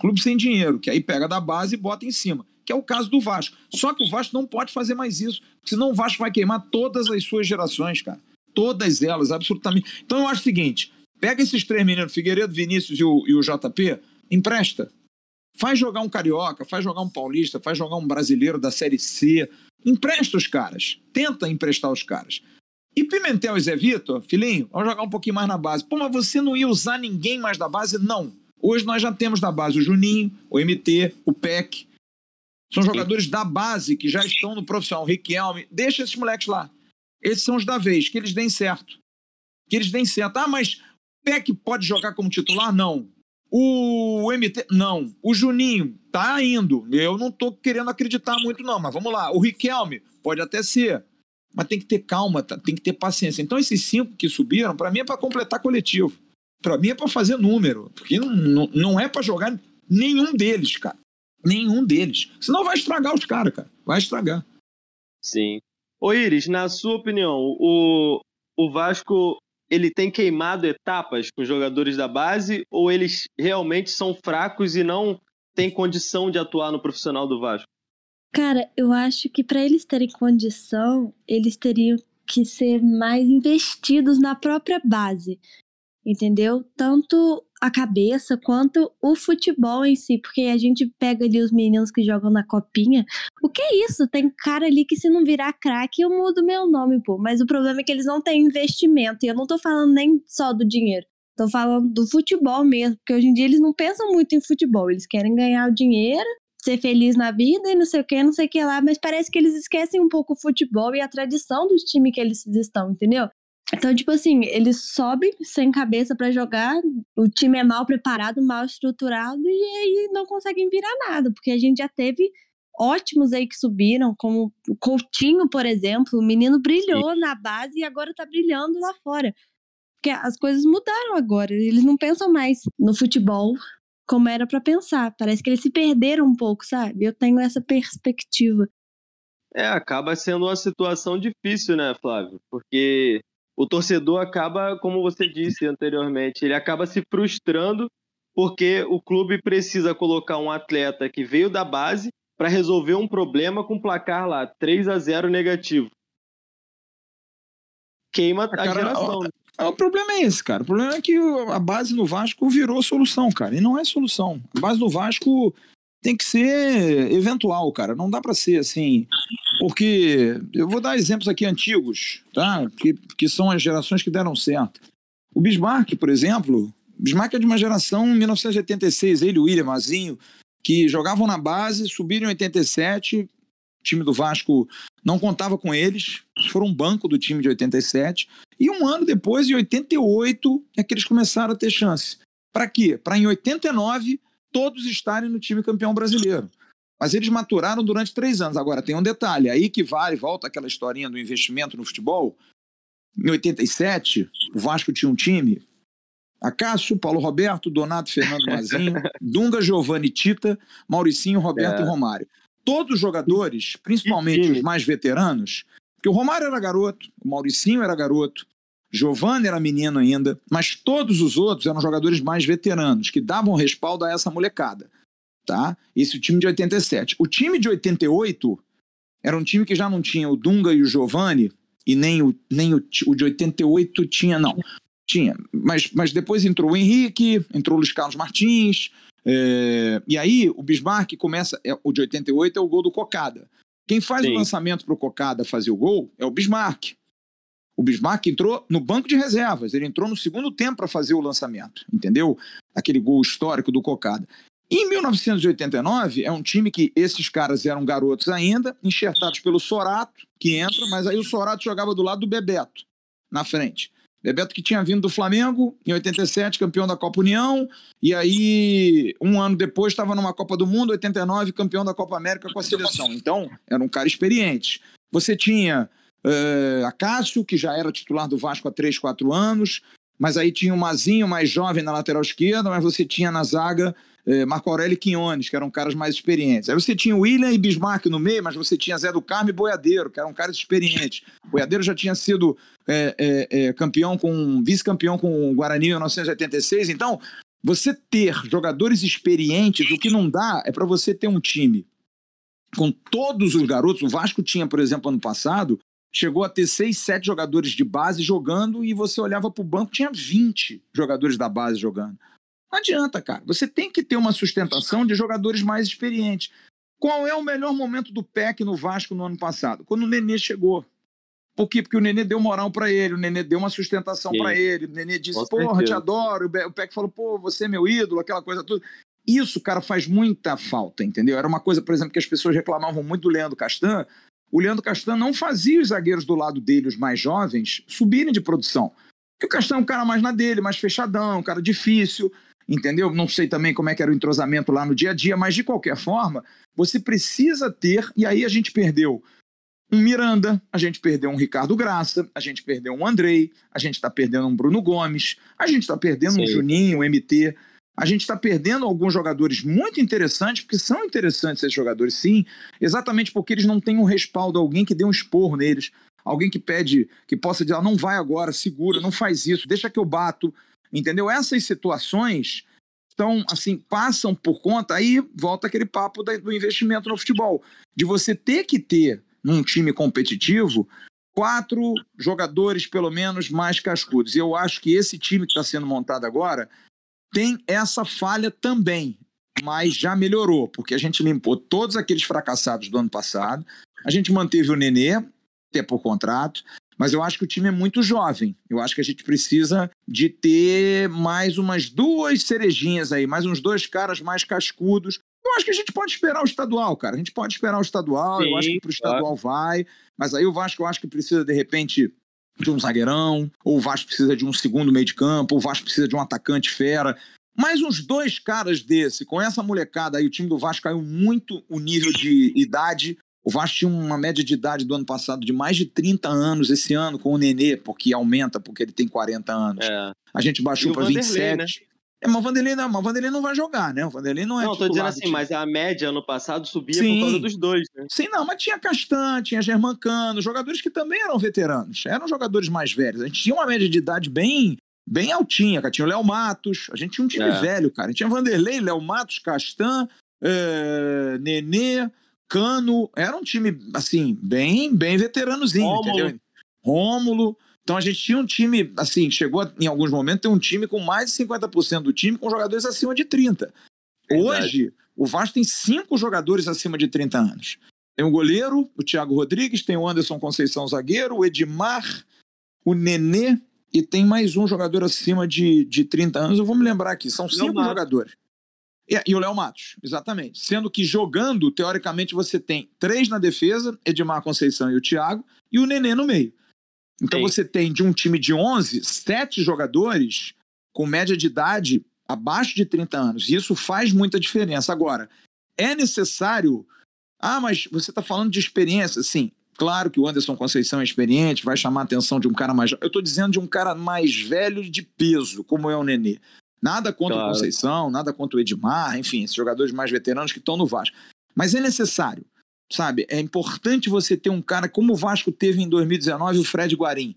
Clube sem dinheiro, que aí pega da base e bota em cima, que é o caso do Vasco. Só que o Vasco não pode fazer mais isso, senão o Vasco vai queimar todas as suas gerações, cara. Todas elas, absolutamente. Então eu acho o seguinte: pega esses três meninos, Figueiredo, Vinícius e o, e o JP, empresta. Faz jogar um carioca, faz jogar um paulista, faz jogar um brasileiro da Série C. Empresta os caras. Tenta emprestar os caras. E Pimentel e Zé Vitor, filhinho, vamos jogar um pouquinho mais na base. Pô, mas você não ia usar ninguém mais da base? Não. Hoje nós já temos da base o Juninho, o MT, o PEC. São jogadores da base que já estão no profissional. O Riquelme. Deixa esses moleques lá. Esses são os da vez, que eles deem certo. Que eles deem certo. Ah, mas o PEC pode jogar como titular? Não. O MT, não. O Juninho tá indo. Eu não tô querendo acreditar muito, não, mas vamos lá. O Riquelme pode até ser. Mas tem que ter calma, tá? tem que ter paciência. Então, esses cinco que subiram, para mim é para completar coletivo. Para mim é para fazer número, porque não, não, é para jogar nenhum deles, cara. Nenhum deles. Senão vai estragar os caras, cara. Vai estragar. Sim. Ô Iris, na sua opinião, o, o Vasco ele tem queimado etapas com os jogadores da base ou eles realmente são fracos e não têm condição de atuar no profissional do Vasco? Cara, eu acho que para eles terem condição, eles teriam que ser mais investidos na própria base entendeu? Tanto a cabeça quanto o futebol em si, porque a gente pega ali os meninos que jogam na copinha. O que é isso? Tem cara ali que se não virar craque, eu mudo meu nome, pô. Mas o problema é que eles não têm investimento. E eu não tô falando nem só do dinheiro. Tô falando do futebol mesmo, porque hoje em dia eles não pensam muito em futebol. Eles querem ganhar o dinheiro, ser feliz na vida e não sei o que, não sei o que lá, mas parece que eles esquecem um pouco o futebol e a tradição dos times que eles estão, entendeu? Então, tipo assim, eles sobem sem cabeça para jogar, o time é mal preparado, mal estruturado e aí não conseguem virar nada, porque a gente já teve ótimos aí que subiram, como o Coutinho, por exemplo, o menino brilhou Sim. na base e agora tá brilhando lá fora. Porque as coisas mudaram agora, eles não pensam mais no futebol como era para pensar. Parece que eles se perderam um pouco, sabe? Eu tenho essa perspectiva. É, acaba sendo uma situação difícil, né, Flávio? Porque o torcedor acaba, como você disse anteriormente, ele acaba se frustrando porque o clube precisa colocar um atleta que veio da base para resolver um problema com placar lá 3 a 0 negativo. Queima a cara, geração. O, o, problema é esse, cara. O problema é que a base no Vasco virou solução, cara. E não é solução. A base do Vasco tem que ser eventual, cara. Não dá para ser assim. Porque eu vou dar exemplos aqui antigos, tá? Que, que são as gerações que deram certo. O Bismarck, por exemplo, Bismarck é de uma geração 1986, ele, o William, Mazinho, que jogavam na base, subiram em 87, o time do Vasco não contava com eles, foram um banco do time de 87, E um ano depois, em 88, é que eles começaram a ter chance. Para quê? Para em 89 todos estarem no time campeão brasileiro. Mas eles maturaram durante três anos. Agora, tem um detalhe, aí que vale, volta aquela historinha do investimento no futebol. Em 87, o Vasco tinha um time, Acácio, Paulo Roberto, Donato, Fernando Mazinho, [LAUGHS] Dunga, Giovanni Tita, Mauricinho, Roberto é. e Romário. Todos os jogadores, principalmente os mais veteranos, porque o Romário era garoto, o Mauricinho era garoto, Giovanni era menino ainda, mas todos os outros eram jogadores mais veteranos, que davam respaldo a essa molecada. Tá? Esse é o time de 87. O time de 88 era um time que já não tinha o Dunga e o Giovanni, e nem o, nem o, o de 88 tinha, não. Tinha, mas, mas depois entrou o Henrique, entrou o Luiz Carlos Martins, é, e aí o Bismarck começa, é, o de 88 é o gol do Cocada. Quem faz Sim. o lançamento para o Cocada fazer o gol é o Bismarck. O Bismarck entrou no banco de reservas, ele entrou no segundo tempo para fazer o lançamento, entendeu? Aquele gol histórico do Cocada. Em 1989, é um time que esses caras eram garotos ainda, enxertados pelo Sorato, que entra, mas aí o Sorato jogava do lado do Bebeto, na frente. Bebeto que tinha vindo do Flamengo, em 87, campeão da Copa União, e aí, um ano depois, estava numa Copa do Mundo, 89, campeão da Copa América com a seleção. Então, era um cara experiente. Você tinha uh, Acácio, que já era titular do Vasco há 3, 4 anos, mas aí tinha o Mazinho, mais jovem, na lateral esquerda, mas você tinha na zaga uh, Marco Aurélio e Quinones, que eram caras mais experientes. Aí você tinha William e Bismarck no meio, mas você tinha Zé do Carmo e Boiadeiro, que eram caras experientes. Boiadeiro já tinha sido é, é, é, campeão com vice-campeão com o Guarani em 1986. Então, você ter jogadores experientes, o que não dá é para você ter um time com todos os garotos. O Vasco tinha, por exemplo, ano passado, chegou a ter seis, sete jogadores de base jogando e você olhava para o banco, tinha 20 jogadores da base jogando. Não adianta, cara. Você tem que ter uma sustentação de jogadores mais experientes. Qual é o melhor momento do PEC no Vasco no ano passado? Quando o Nenê chegou. Por quê? Porque o Nenê deu moral para ele, o Nenê deu uma sustentação para ele, o Nenê disse, Com porra, certeza. te adoro. O Peck falou, pô, você é meu ídolo, aquela coisa toda. Isso, cara, faz muita falta, entendeu? Era uma coisa, por exemplo, que as pessoas reclamavam muito do Leandro Castan, o Leandro Castan não fazia os zagueiros do lado dele, os mais jovens, subirem de produção. Porque o Castan é um cara mais na dele, mais fechadão, um cara difícil, entendeu? Não sei também como é que era o entrosamento lá no dia a dia, mas de qualquer forma, você precisa ter, e aí a gente perdeu um Miranda, a gente perdeu um Ricardo Graça, a gente perdeu um Andrei, a gente está perdendo um Bruno Gomes, a gente está perdendo Sim. um Juninho, um MT, a gente está perdendo alguns jogadores muito interessantes, porque são interessantes esses jogadores, sim, exatamente porque eles não têm um respaldo, alguém que dê um esporro neles, alguém que pede, que possa dizer, ah, não vai agora, segura, não faz isso, deixa que eu bato, entendeu? Essas situações estão, assim, passam por conta, aí volta aquele papo do investimento no futebol, de você ter que ter, num time competitivo, quatro jogadores, pelo menos, mais cascudos. E eu acho que esse time que está sendo montado agora tem essa falha também, mas já melhorou, porque a gente limpou todos aqueles fracassados do ano passado, a gente manteve o Nenê, até por contrato, mas eu acho que o time é muito jovem. Eu acho que a gente precisa de ter mais umas duas cerejinhas aí, mais uns dois caras mais cascudos. Eu acho que a gente pode esperar o estadual, cara. A gente pode esperar o estadual, Sim, eu acho que pro estadual vai, mas aí o Vasco eu acho que precisa, de repente, de um zagueirão, ou o Vasco precisa de um segundo meio de campo, ou o Vasco precisa de um atacante fera. Mais uns dois caras desse, com essa molecada aí, o time do Vasco caiu muito o nível de idade. O Vasco tinha uma média de idade do ano passado de mais de 30 anos esse ano com o Nenê, porque aumenta, porque ele tem 40 anos. É. A gente baixou para 27. Né? É, mas o Vanderlei não, mas o Vanderlei não vai jogar, né? O Vanderlei não é. Não, tô dizendo assim, mas a média ano passado subia Sim. por causa dos dois, né? Sim, não, mas tinha Castan, tinha Germancano, jogadores que também eram veteranos, eram jogadores mais velhos. A gente tinha uma média de idade bem bem altinha, cara. Tinha o Léo Matos, a gente tinha um time é. velho, cara. A gente tinha Vanderlei, Léo Matos, Castan, é, Nenê, Cano. Era um time, assim, bem, bem veteranozinho, Rômulo. entendeu? Rômulo. Então a gente tinha um time, assim, chegou a, em alguns momentos ter um time com mais de 50% do time com jogadores acima de 30. Verdade. Hoje, o Vasco tem cinco jogadores acima de 30 anos. Tem o goleiro, o Thiago Rodrigues, tem o Anderson Conceição zagueiro, o Edmar, o Nenê e tem mais um jogador acima de, de 30 anos. Eu vou me lembrar aqui, são cinco jogadores. E, e o Léo Matos, exatamente. Sendo que jogando, teoricamente, você tem três na defesa, Edmar Conceição e o Thiago, e o Nenê no meio. Então Sim. você tem de um time de 11, sete jogadores com média de idade abaixo de 30 anos. E isso faz muita diferença. Agora, é necessário. Ah, mas você está falando de experiência. Sim, claro que o Anderson Conceição é experiente, vai chamar a atenção de um cara mais. Eu estou dizendo de um cara mais velho de peso, como é o Nenê. Nada contra claro. o Conceição, nada contra o Edmar, enfim, esses jogadores mais veteranos que estão no Vasco. Mas é necessário, sabe? É importante você ter um cara como o Vasco teve em 2019, o Fred Guarim.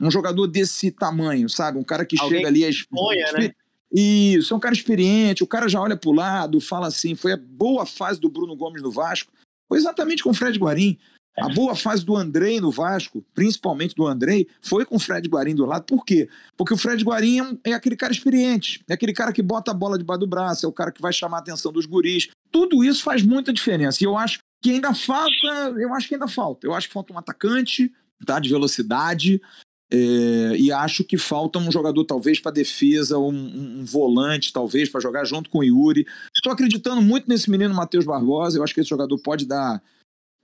Um jogador desse tamanho, sabe? Um cara que Alguém chega ali a exponha, né? Isso, é um cara experiente, o cara já olha para o lado, fala assim, foi a boa fase do Bruno Gomes no Vasco, foi exatamente com o Fred Guarim. A boa fase do Andrei no Vasco, principalmente do Andrei, foi com o Fred Guarim do lado. Por quê? Porque o Fred Guarim é, é aquele cara experiente, é aquele cara que bota a bola debaixo do braço, é o cara que vai chamar a atenção dos guris. Tudo isso faz muita diferença. E eu acho que ainda falta, eu acho que ainda falta. Eu acho que falta um atacante, tá, de velocidade, é, e acho que falta um jogador, talvez, para defesa, um, um, volante, talvez, para jogar junto com o Yuri. Estou acreditando muito nesse menino Matheus Barbosa. Eu acho que esse jogador pode dar,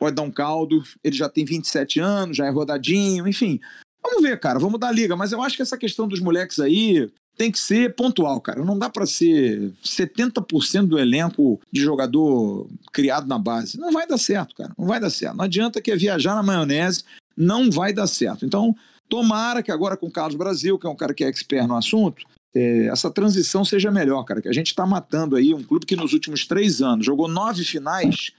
pode dar um caldo. Ele já tem 27 anos, já é rodadinho, enfim. Vamos ver, cara, vamos dar liga. Mas eu acho que essa questão dos moleques aí tem que ser pontual, cara. Não dá para ser 70% do elenco de jogador criado na base. Não vai dar certo, cara. Não vai dar certo. Não adianta que é viajar na maionese, não vai dar certo. Então, Tomara que agora com o Carlos Brasil, que é um cara que é expert no assunto, é, essa transição seja melhor, cara. Que a gente está matando aí um clube que nos últimos três anos jogou nove finais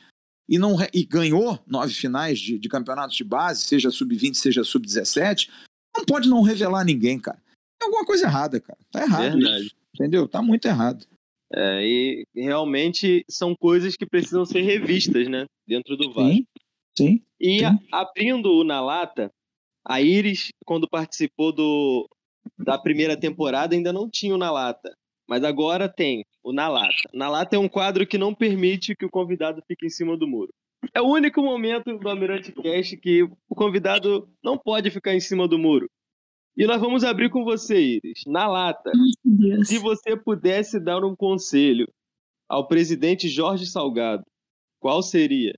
e, não, e ganhou nove finais de, de campeonatos de base, seja sub-20, seja sub-17. Não pode não revelar ninguém, cara. Tem alguma coisa errada, cara. Tá errado. Verdade. Isso, entendeu? Tá muito errado. É, e realmente são coisas que precisam ser revistas, né? Dentro do Vasco. Sim. Sim. E sim. abrindo na lata, a Iris, quando participou do, da primeira temporada, ainda não tinha o Na Lata. Mas agora tem o Na Lata. Na Lata é um quadro que não permite que o convidado fique em cima do muro. É o único momento do Almirante Cast que o convidado não pode ficar em cima do muro. E nós vamos abrir com você, Iris. Na lata. Se você pudesse dar um conselho ao presidente Jorge Salgado, qual seria?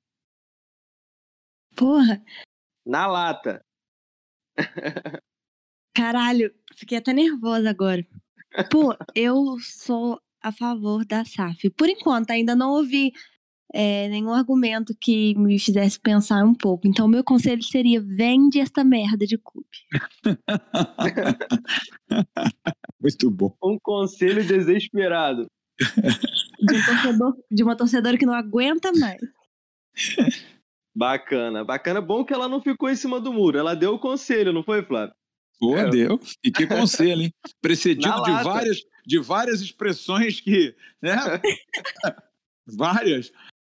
Porra. Na lata. [LAUGHS] Caralho, fiquei até nervosa agora. Pô, eu sou a favor da SAF. Por enquanto, ainda não ouvi é, nenhum argumento que me fizesse pensar um pouco. Então, meu conselho seria: vende esta merda de clube. [LAUGHS] Muito bom. Um conselho desesperado. De, um torcedor, de uma torcedora que não aguenta mais. Bacana, bacana. Bom que ela não ficou em cima do muro. Ela deu o conselho, não foi, Flávio? Pô, é. deu. E que conselho, hein? [LAUGHS] Precedido de várias, de várias expressões que. Né? [LAUGHS] várias.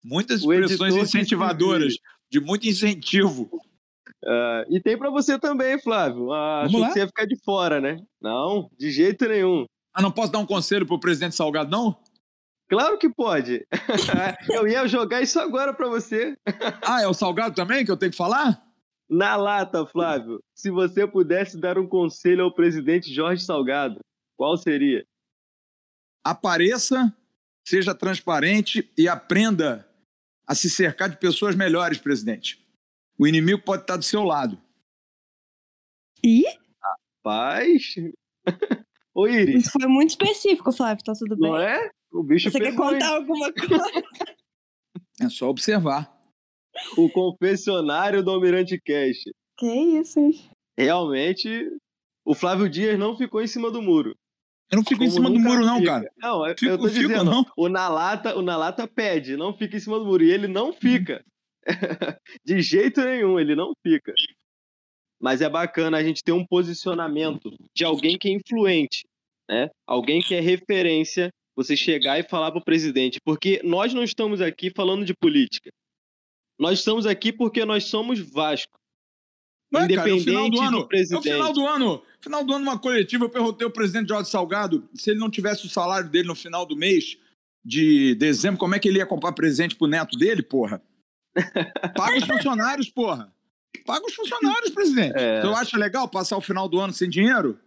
Muitas expressões incentivadoras, de muito incentivo. Uh, e tem para você também, Flávio. Ah, Vamos lá? que você ia ficar de fora, né? Não, de jeito nenhum. Ah, não posso dar um conselho pro presidente Salgado, não? Claro que pode. [LAUGHS] eu ia jogar isso agora para você. ah, é o Salgado também que eu tenho que falar? Na lata, Flávio. Se você pudesse dar um conselho ao presidente Jorge Salgado, qual seria? Apareça, seja transparente e aprenda a se cercar de pessoas melhores, presidente. O inimigo pode estar do seu lado. E? Rapaz. [LAUGHS] Ô, Iris. Isso foi muito específico, Flávio, tá tudo bem? Não é? O bicho Você quer contar alguma coisa? É só observar. O confessionário do Almirante Cash. Que isso, hein? Realmente, o Flávio Dias não ficou em cima do muro. Eu não fico em cima do muro, não, cara. Não, fico, eu tô fico, dizendo, não. o Nalata, o Nalata pede, não fica em cima do muro. E ele não fica. [LAUGHS] De jeito nenhum, ele não fica. Mas é bacana a gente ter um posicionamento de alguém que é influente, né? Alguém que é referência você chegar e falar para o presidente, porque nós não estamos aqui falando de política. Nós estamos aqui porque nós somos Vasco. Ué, Independente cara, é do, ano, do presidente. No final do ano, final do ano, uma coletiva, eu perguntei ao presidente Jorge Salgado se ele não tivesse o salário dele no final do mês de dezembro, como é que ele ia comprar presente pro neto dele, porra? [LAUGHS] Paga os funcionários, porra. Paga os funcionários, presidente. É. Você acha legal passar o final do ano sem dinheiro?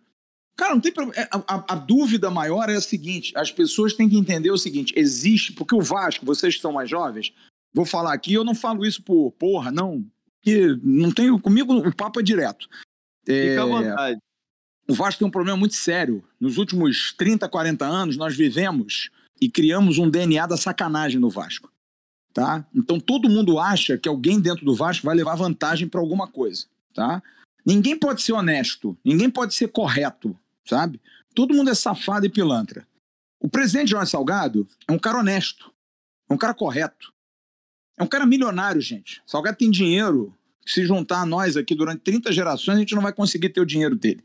Cara, não tem problema. É, a, a, a, dúvida maior é a seguinte: as pessoas têm que entender o seguinte: existe, porque o Vasco, vocês que são mais jovens, vou falar aqui, eu não falo isso por porra, não. Que não tenho. Comigo o papo é direto. É, Fica à vontade. O Vasco tem um problema muito sério. Nos últimos 30, 40 anos, nós vivemos e criamos um DNA da sacanagem no Vasco. Tá? Então todo mundo acha que alguém dentro do Vasco vai levar vantagem para alguma coisa. Tá? Ninguém pode ser honesto, ninguém pode ser correto, sabe? Todo mundo é safado e pilantra. O presidente Jorge Salgado é um cara honesto, é um cara correto. É um cara milionário, gente. Salgado tem dinheiro. Se juntar a nós aqui durante 30 gerações, a gente não vai conseguir ter o dinheiro dele.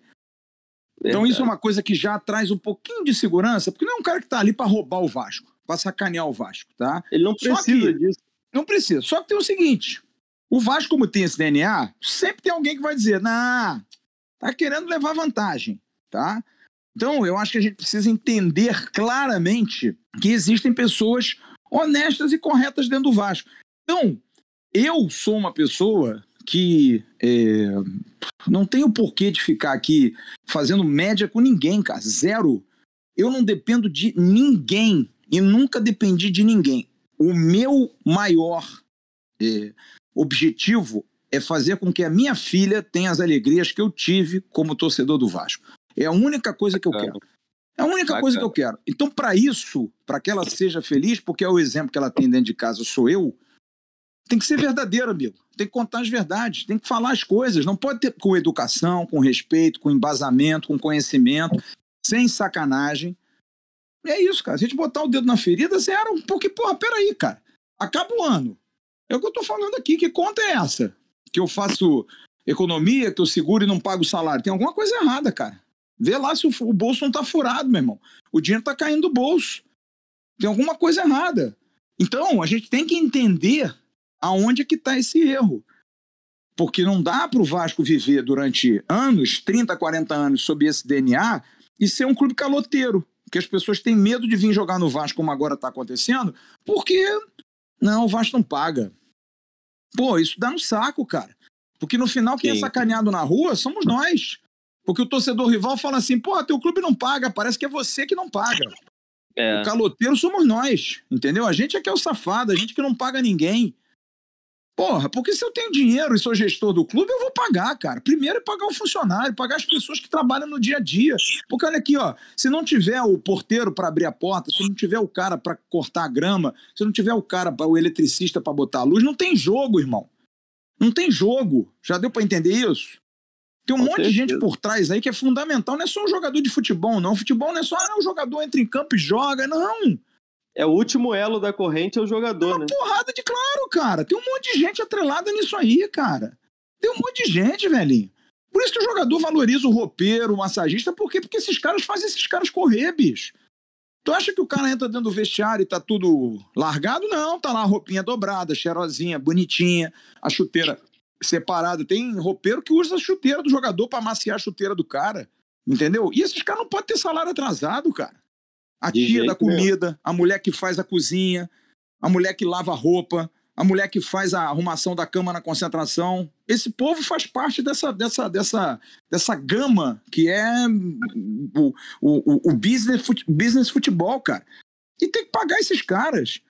Então isso é uma coisa que já traz um pouquinho de segurança, porque não é um cara que está ali para roubar o Vasco, para sacanear o Vasco, tá? Ele não precisa disso. Não precisa. Só que tem o seguinte: o Vasco, como tem esse DNA, sempre tem alguém que vai dizer, nah, tá querendo levar vantagem, tá? Então, eu acho que a gente precisa entender claramente que existem pessoas honestas e corretas dentro do Vasco. Então, eu sou uma pessoa que é, não tenho porquê de ficar aqui fazendo média com ninguém, cara. Zero. Eu não dependo de ninguém e nunca dependi de ninguém. O meu maior é, objetivo é fazer com que a minha filha tenha as alegrias que eu tive como torcedor do Vasco. É a única coisa que eu quero. É a única coisa que eu quero. Então, para isso, para que ela seja feliz, porque é o exemplo que ela tem dentro de casa, sou eu, tem que ser verdadeiro, amigo. Tem que contar as verdades, tem que falar as coisas. Não pode ter com educação, com respeito, com embasamento, com conhecimento, sem sacanagem. É isso, cara. Se a gente botar o dedo na ferida, zero. Porque, porra, peraí, cara. Acaba o ano. É o que eu tô falando aqui. Que conta é essa? Que eu faço economia, que eu seguro e não pago salário. Tem alguma coisa errada, cara. Vê lá se o bolso não tá furado, meu irmão. O dinheiro tá caindo do bolso. Tem alguma coisa errada. Então, a gente tem que entender aonde é que está esse erro. Porque não dá para o Vasco viver durante anos, 30, 40 anos, sob esse DNA e ser um clube caloteiro. Porque as pessoas têm medo de vir jogar no Vasco, como agora está acontecendo, porque não, o Vasco não paga. Pô, isso dá no saco, cara. Porque no final, quem é Sim. é sacaneado na rua somos nós. Porque o torcedor rival fala assim: pô, teu clube não paga, parece que é você que não paga. É. O caloteiro somos nós, entendeu? A gente é que é o safado, a gente que não paga ninguém. Porra, porque se eu tenho dinheiro e sou gestor do clube, eu vou pagar, cara. Primeiro é pagar o funcionário, pagar as pessoas que trabalham no dia a dia. Porque olha aqui, ó, se não tiver o porteiro para abrir a porta, se não tiver o cara para cortar a grama, se não tiver o cara, o eletricista para botar a luz, não tem jogo, irmão. Não tem jogo. Já deu para entender isso? Tem um Com monte certeza. de gente por trás aí que é fundamental. Não é só um jogador de futebol, não. Futebol não é só ah, o jogador entra em campo e joga. Não. É o último elo da corrente é o jogador, é uma né? porrada de claro, cara. Tem um monte de gente atrelada nisso aí, cara. Tem um monte de gente, velhinho. Por isso que o jogador valoriza o roupeiro, o massagista, por quê? Porque esses caras fazem esses caras correr, bicho. Tu acha que o cara entra dentro do vestiário e tá tudo largado? Não, tá lá a roupinha dobrada, cheirosinha, bonitinha, a chuteira separada. Tem roupeiro que usa a chuteira do jogador para maciar a chuteira do cara. Entendeu? E esses caras não podem ter salário atrasado, cara a tia da comida, mesmo. a mulher que faz a cozinha, a mulher que lava a roupa, a mulher que faz a arrumação da cama na concentração. Esse povo faz parte dessa, dessa, dessa, dessa gama que é o, o, o business, business futebol, cara. E tem que pagar esses caras.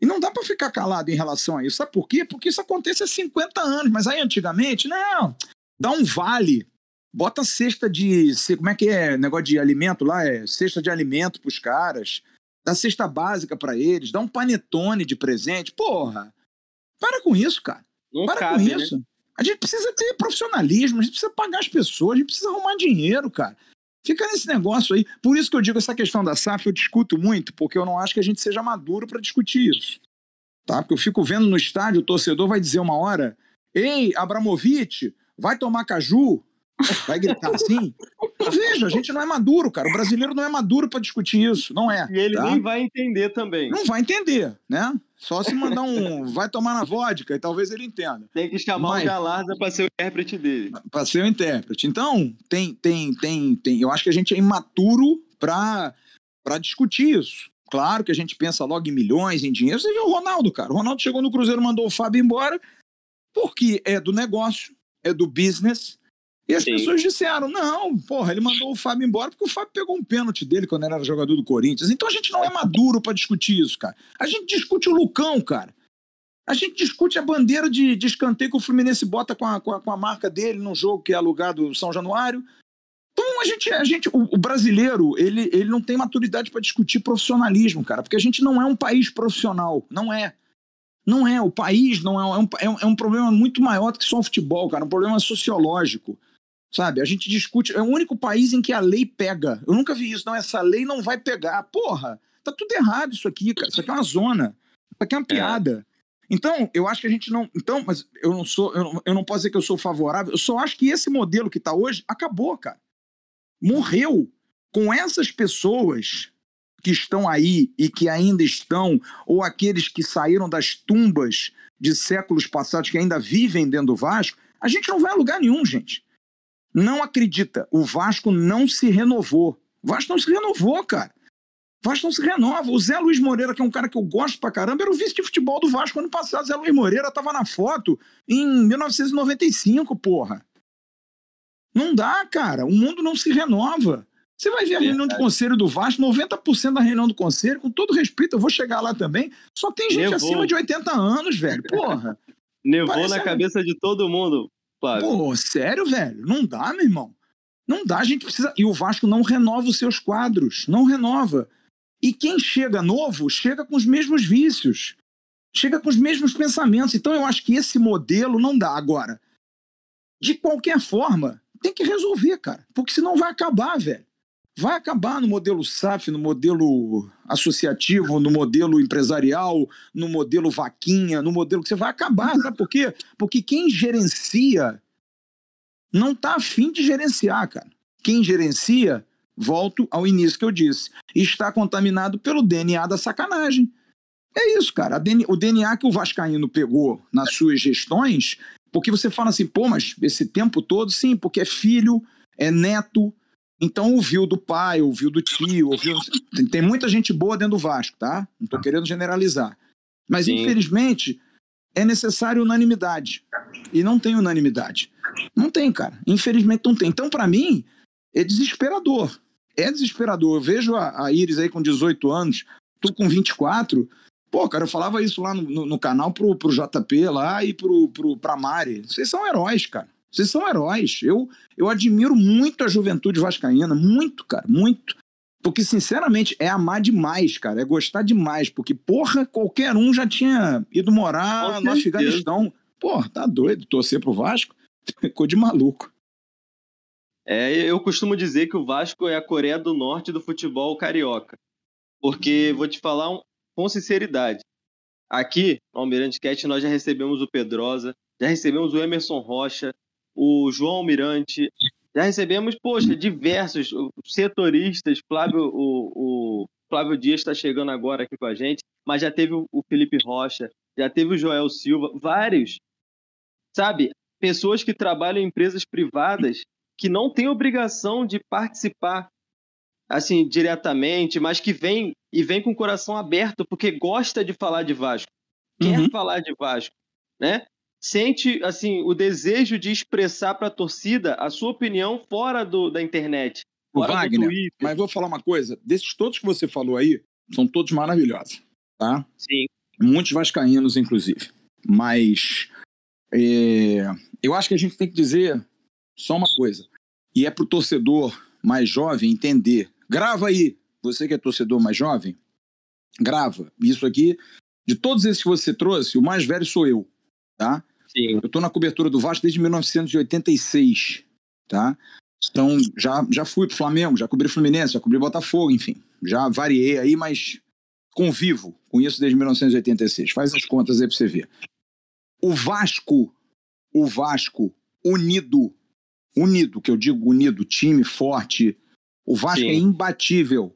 E não dá para ficar calado em relação a isso. Sabe por quê? Porque isso acontece há 50 anos. Mas aí antigamente, não, dá um vale Bota cesta de. Como é que é? Negócio de alimento lá? É cesta de alimento pros caras. Dá cesta básica para eles. Dá um panetone de presente. Porra! Para com isso, cara. Não para cabe, com né? isso. Né? A gente precisa ter profissionalismo, a gente precisa pagar as pessoas, a gente precisa arrumar dinheiro, cara. Fica nesse negócio aí. Por isso que eu digo essa questão da SAF, eu discuto muito, porque eu não acho que a gente seja maduro para discutir isso. Tá? Porque eu fico vendo no estádio, o torcedor vai dizer uma hora: Ei, Abramovich, vai tomar caju? Vai gritar assim? Veja, a gente não é maduro, cara. O brasileiro não é maduro para discutir isso. Não é. E ele tá? nem vai entender também. Não vai entender, né? Só se mandar um. vai tomar na vodka e talvez ele entenda. Tem que chamar Mas, o Galarda para ser o intérprete dele. Para ser o intérprete. Então, tem, tem, tem, tem. Eu acho que a gente é imaturo para discutir isso. Claro que a gente pensa logo em milhões, em dinheiro. Você viu o Ronaldo, cara. O Ronaldo chegou no Cruzeiro, mandou o Fábio embora, porque é do negócio, é do business e as Sim. pessoas disseram: não, porra, ele mandou o Fábio embora porque o Fábio pegou um pênalti dele quando ele era jogador do Corinthians. Então a gente não é maduro para discutir isso, cara. A gente discute o Lucão, cara. A gente discute a bandeira de, de escanteio que o Fluminense bota com a, com a, com a marca dele num jogo que é alugado São Januário. Então a gente, a gente o, o brasileiro, ele, ele não tem maturidade para discutir profissionalismo, cara, porque a gente não é um país profissional, não é. Não é, o país não é, é, um, é um problema muito maior do que só o futebol, cara, é um problema sociológico. Sabe? A gente discute. É o único país em que a lei pega. Eu nunca vi isso. Não, essa lei não vai pegar. Porra, tá tudo errado isso aqui, cara. Isso aqui é uma zona. Isso aqui é uma é. piada. É. Então, eu acho que a gente não. Então, mas eu não sou. Eu não, eu não posso dizer que eu sou favorável. Eu só acho que esse modelo que está hoje acabou, cara. Morreu. Com essas pessoas que estão aí e que ainda estão, ou aqueles que saíram das tumbas de séculos passados que ainda vivem dentro do Vasco, a gente não vai a lugar nenhum, gente. Não acredita. O Vasco não se renovou. O Vasco não se renovou, cara. O Vasco não se renova. O Zé Luiz Moreira, que é um cara que eu gosto pra caramba, era o vice de futebol do Vasco ano passado. Zé Luiz Moreira tava na foto em 1995, porra. Não dá, cara. O mundo não se renova. Você vai ver a reunião de conselho do Vasco, 90% da reunião do conselho, com todo respeito, eu vou chegar lá também, só tem gente Nevou. acima de 80 anos, velho. Porra. [LAUGHS] Nevou Parece na cabeça de todo mundo. Flávio. Pô, sério, velho? Não dá, meu irmão. Não dá, a gente precisa. E o Vasco não renova os seus quadros, não renova. E quem chega novo, chega com os mesmos vícios, chega com os mesmos pensamentos. Então eu acho que esse modelo não dá. Agora, de qualquer forma, tem que resolver, cara, porque senão vai acabar, velho. Vai acabar no modelo SAF, no modelo associativo, no modelo empresarial, no modelo vaquinha, no modelo que você vai acabar, sabe por quê? Porque quem gerencia não está afim de gerenciar, cara. Quem gerencia, volto ao início que eu disse, está contaminado pelo DNA da sacanagem. É isso, cara. o DNA que o Vascaíno pegou nas suas gestões, porque você fala assim, pô, mas esse tempo todo, sim, porque é filho, é neto, então ouviu do pai, ouviu do tio, ouviu. Tem muita gente boa dentro do Vasco, tá? Não estou querendo generalizar. Mas, Sim. infelizmente, é necessário unanimidade. E não tem unanimidade. Não tem, cara. Infelizmente não tem. Então, para mim, é desesperador. É desesperador. Eu vejo a, a Iris aí com 18 anos, tu com 24. Pô, cara, eu falava isso lá no, no, no canal pro, pro JP lá e pro, pro, pra Mari. Vocês são heróis, cara. Vocês são heróis. Eu, eu admiro muito a juventude vascaína, muito, cara, muito. Porque, sinceramente, é amar demais, cara. É gostar demais. Porque, porra, qualquer um já tinha ido morar no Afeganistão. Porra, tá doido torcer pro Vasco? [LAUGHS] Ficou de maluco. É, eu costumo dizer que o Vasco é a Coreia do Norte do futebol carioca. Porque, vou te falar um, com sinceridade, aqui no Almirante Cat nós já recebemos o Pedrosa, já recebemos o Emerson Rocha, o João Almirante. Já recebemos, poxa, diversos setoristas. Flávio, o, o Flávio Dias está chegando agora aqui com a gente, mas já teve o Felipe Rocha, já teve o Joel Silva, vários. Sabe, pessoas que trabalham em empresas privadas que não têm obrigação de participar assim diretamente, mas que vem e vem com o coração aberto porque gosta de falar de Vasco, quer uhum. falar de Vasco, né? Sente assim o desejo de expressar para a torcida a sua opinião fora do, da internet. Fora Wagner, mas vou falar uma coisa: desses todos que você falou aí, são todos maravilhosos, tá? Sim. Muitos vascaínos, inclusive. Mas é, eu acho que a gente tem que dizer só uma coisa, e é para o torcedor mais jovem entender. Grava aí, você que é torcedor mais jovem, grava. Isso aqui, de todos esses que você trouxe, o mais velho sou eu, tá? Sim. Eu estou na cobertura do Vasco desde 1986, tá? Então, já, já fui pro Flamengo, já cobri Fluminense, já cobri Botafogo, enfim. Já variei aí, mas convivo com isso desde 1986. Faz as contas aí para você ver. O Vasco, o Vasco unido, unido, que eu digo unido, time forte, o Vasco é Sim. é imbatível.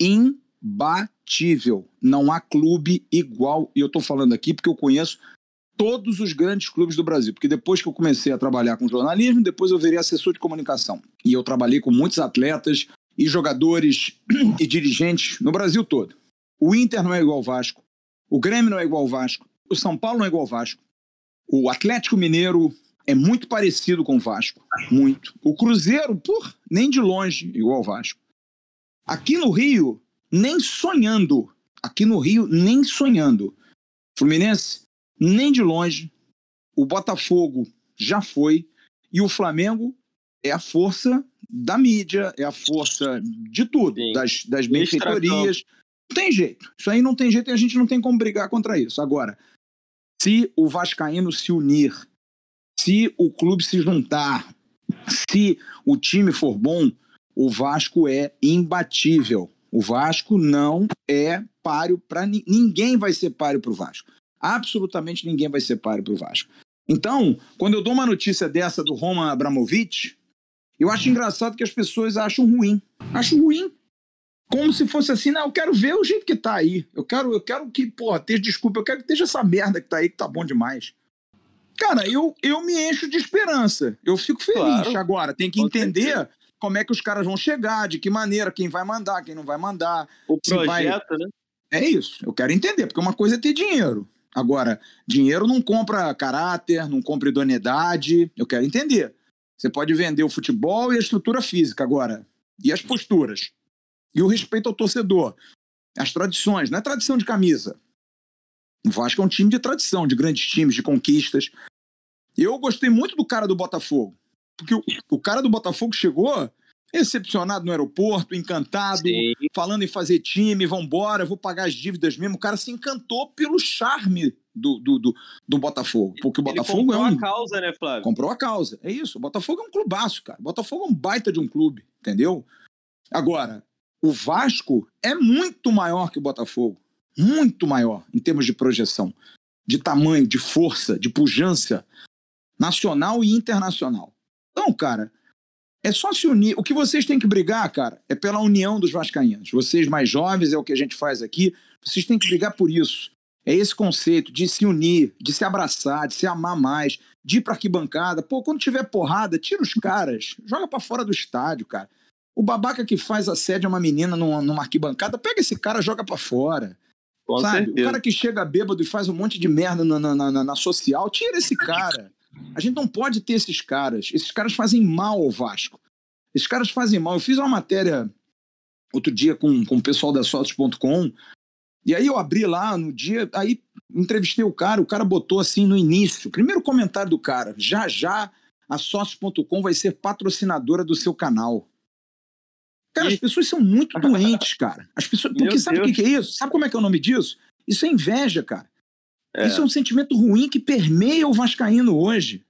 Imbatível. Não há clube igual, e eu estou falando aqui porque eu conheço todos os grandes clubes do Brasil, porque depois que eu comecei a trabalhar com jornalismo, depois eu virei assessor de comunicação. E eu trabalhei com muitos atletas e jogadores e dirigentes no Brasil todo. O Inter não é igual ao Vasco, o Grêmio não é igual ao Vasco, o São Paulo não é igual ao Vasco, o Atlético Mineiro é muito parecido com o Vasco, muito. O Cruzeiro, por nem de longe igual ao Vasco. Aqui no Rio, nem sonhando. Aqui no Rio, nem sonhando. Fluminense nem de longe. O Botafogo já foi e o Flamengo é a força da mídia, é a força de tudo, Sim. das, das benfeitorias. Não tem jeito. Isso aí não tem jeito e a gente não tem como brigar contra isso. Agora, se o Vascaíno se unir, se o clube se juntar, se o time for bom, o Vasco é imbatível. O Vasco não é páreo para ninguém vai ser páreo para o Vasco. Absolutamente ninguém vai ser páreo para o Vasco. Então, quando eu dou uma notícia dessa do Roman Abramovich, eu acho engraçado que as pessoas acham ruim. Acho ruim. Como se fosse assim, não, eu quero ver o jeito que tá aí. Eu quero, eu quero que, porra, esteja, desculpa, eu quero que esteja essa merda que tá aí, que tá bom demais. Cara, eu, eu me encho de esperança. Eu fico feliz. Claro. Agora, tem que entender como é que os caras vão chegar, de que maneira, quem vai mandar, quem não vai mandar. O projeto, vai... né? É isso. Eu quero entender, porque uma coisa é ter dinheiro. Agora, dinheiro não compra caráter, não compra idoneidade. Eu quero entender. Você pode vender o futebol e a estrutura física agora. E as posturas. E o respeito ao torcedor. As tradições. Não é tradição de camisa. O Vasco é um time de tradição, de grandes times, de conquistas. Eu gostei muito do cara do Botafogo. Porque o, o cara do Botafogo chegou Excepcionado no aeroporto, encantado, Sim. falando em fazer time, vambora, vou pagar as dívidas mesmo. O cara se encantou pelo charme do, do, do, do Botafogo. Porque o Botafogo é um. Comprou a causa, né, Flávio? Comprou a causa. É isso. O Botafogo é um clubaço, cara. O Botafogo é um baita de um clube, entendeu? Agora, o Vasco é muito maior que o Botafogo. Muito maior em termos de projeção, de tamanho, de força, de pujança nacional e internacional. Então, cara, é só se unir. O que vocês têm que brigar, cara, é pela união dos vascaínos. Vocês mais jovens, é o que a gente faz aqui, vocês têm que brigar por isso. É esse conceito de se unir, de se abraçar, de se amar mais, de ir pra arquibancada. Pô, quando tiver porrada, tira os caras, joga para fora do estádio, cara. O babaca que faz assédio a uma menina numa, numa arquibancada, pega esse cara, joga para fora. Com sabe? Certeza. O cara que chega bêbado e faz um monte de merda na, na, na, na social, tira esse cara. A gente não pode ter esses caras. Esses caras fazem mal ao Vasco. Esses caras fazem mal. Eu fiz uma matéria outro dia com, com o pessoal da Sócios.com. E aí eu abri lá no dia, aí entrevistei o cara, o cara botou assim no início, primeiro comentário do cara, já já a Sócios.com vai ser patrocinadora do seu canal. Cara, e... as pessoas são muito [LAUGHS] doentes, cara. As pessoas, porque Meu sabe o que, que é isso? Sabe como é que é o nome disso? Isso é inveja, cara. É. Isso é um sentimento ruim que permeia o Vascaíno hoje.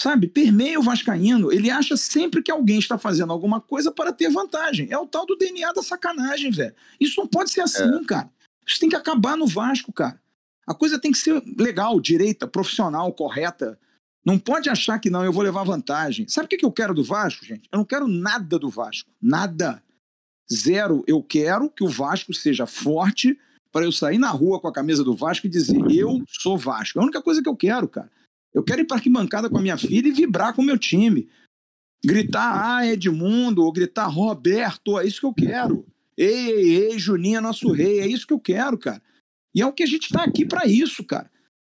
Sabe? Permeia o Vascaíno. Ele acha sempre que alguém está fazendo alguma coisa para ter vantagem. É o tal do DNA da sacanagem, velho. Isso não pode ser assim, é. cara. Isso tem que acabar no Vasco, cara. A coisa tem que ser legal, direita, profissional, correta. Não pode achar que não, eu vou levar vantagem. Sabe o que eu quero do Vasco, gente? Eu não quero nada do Vasco. Nada. Zero. Eu quero que o Vasco seja forte para eu sair na rua com a camisa do Vasco e dizer: eu sou Vasco. É a única coisa que eu quero, cara. Eu quero ir para arquibancada com a minha filha e vibrar com o meu time. Gritar, ah, Edmundo, ou gritar, Roberto, é isso que eu quero. Ei, ei, ei, Juninho é nosso rei, é isso que eu quero, cara. E é o que a gente está aqui para isso, cara.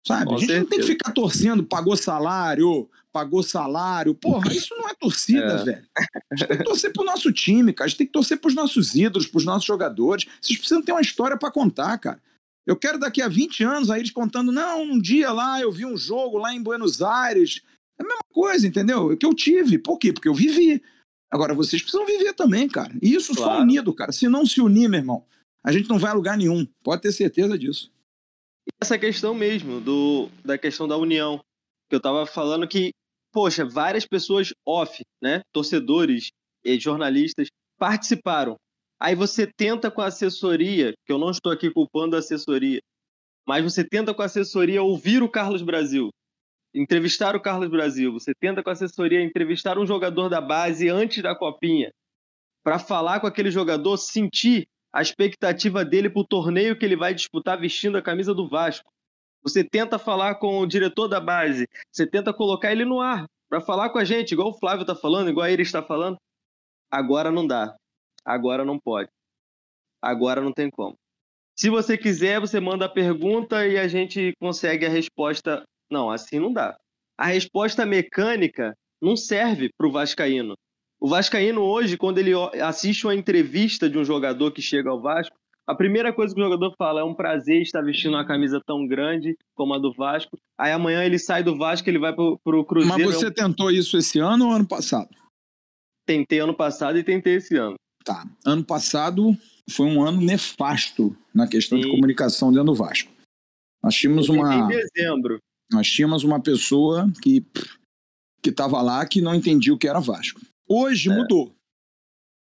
Sabe? Com a gente certeza. não tem que ficar torcendo, pagou salário, pagou salário. Porra, isso não é torcida, é. velho. A gente tem que torcer pro nosso time, cara. A gente tem que torcer pros nossos ídolos, pros nossos jogadores. Vocês precisam ter uma história para contar, cara. Eu quero daqui a 20 anos aí eles contando, não, um dia lá eu vi um jogo lá em Buenos Aires. É a mesma coisa, entendeu? É que eu tive. Por quê? Porque eu vivi. Agora vocês precisam viver também, cara. E isso claro. só unido, cara. Se não se unir, meu irmão, a gente não vai a lugar nenhum. Pode ter certeza disso essa questão mesmo, do, da questão da união. Que eu estava falando que, poxa, várias pessoas off, né? Torcedores jornalistas participaram. Aí você tenta com a assessoria, que eu não estou aqui culpando a assessoria, mas você tenta com a assessoria ouvir o Carlos Brasil, entrevistar o Carlos Brasil, você tenta com a assessoria entrevistar um jogador da base antes da copinha, para falar com aquele jogador, sentir a expectativa dele para o torneio que ele vai disputar vestindo a camisa do Vasco. Você tenta falar com o diretor da base, você tenta colocar ele no ar para falar com a gente, igual o Flávio está falando, igual ele está falando. Agora não dá. Agora não pode. Agora não tem como. Se você quiser, você manda a pergunta e a gente consegue a resposta. Não, assim não dá. A resposta mecânica não serve para o Vascaíno. O Vascaíno hoje, quando ele assiste uma entrevista de um jogador que chega ao Vasco, A primeira coisa que o jogador fala é um prazer estar vestindo uma camisa tão grande como a do Vasco. Aí amanhã ele sai do Vasco, ele vai pro, pro Cruzeiro. Mas você tentou isso esse ano ou ano passado? Tentei ano passado e tentei esse ano. Tá. Ano passado foi um ano nefasto na questão Sim. de comunicação dentro do Vasco. Nós tínhamos uma. Em dezembro. Nós tínhamos uma pessoa que que estava lá que não entendia o que era Vasco. Hoje é. mudou.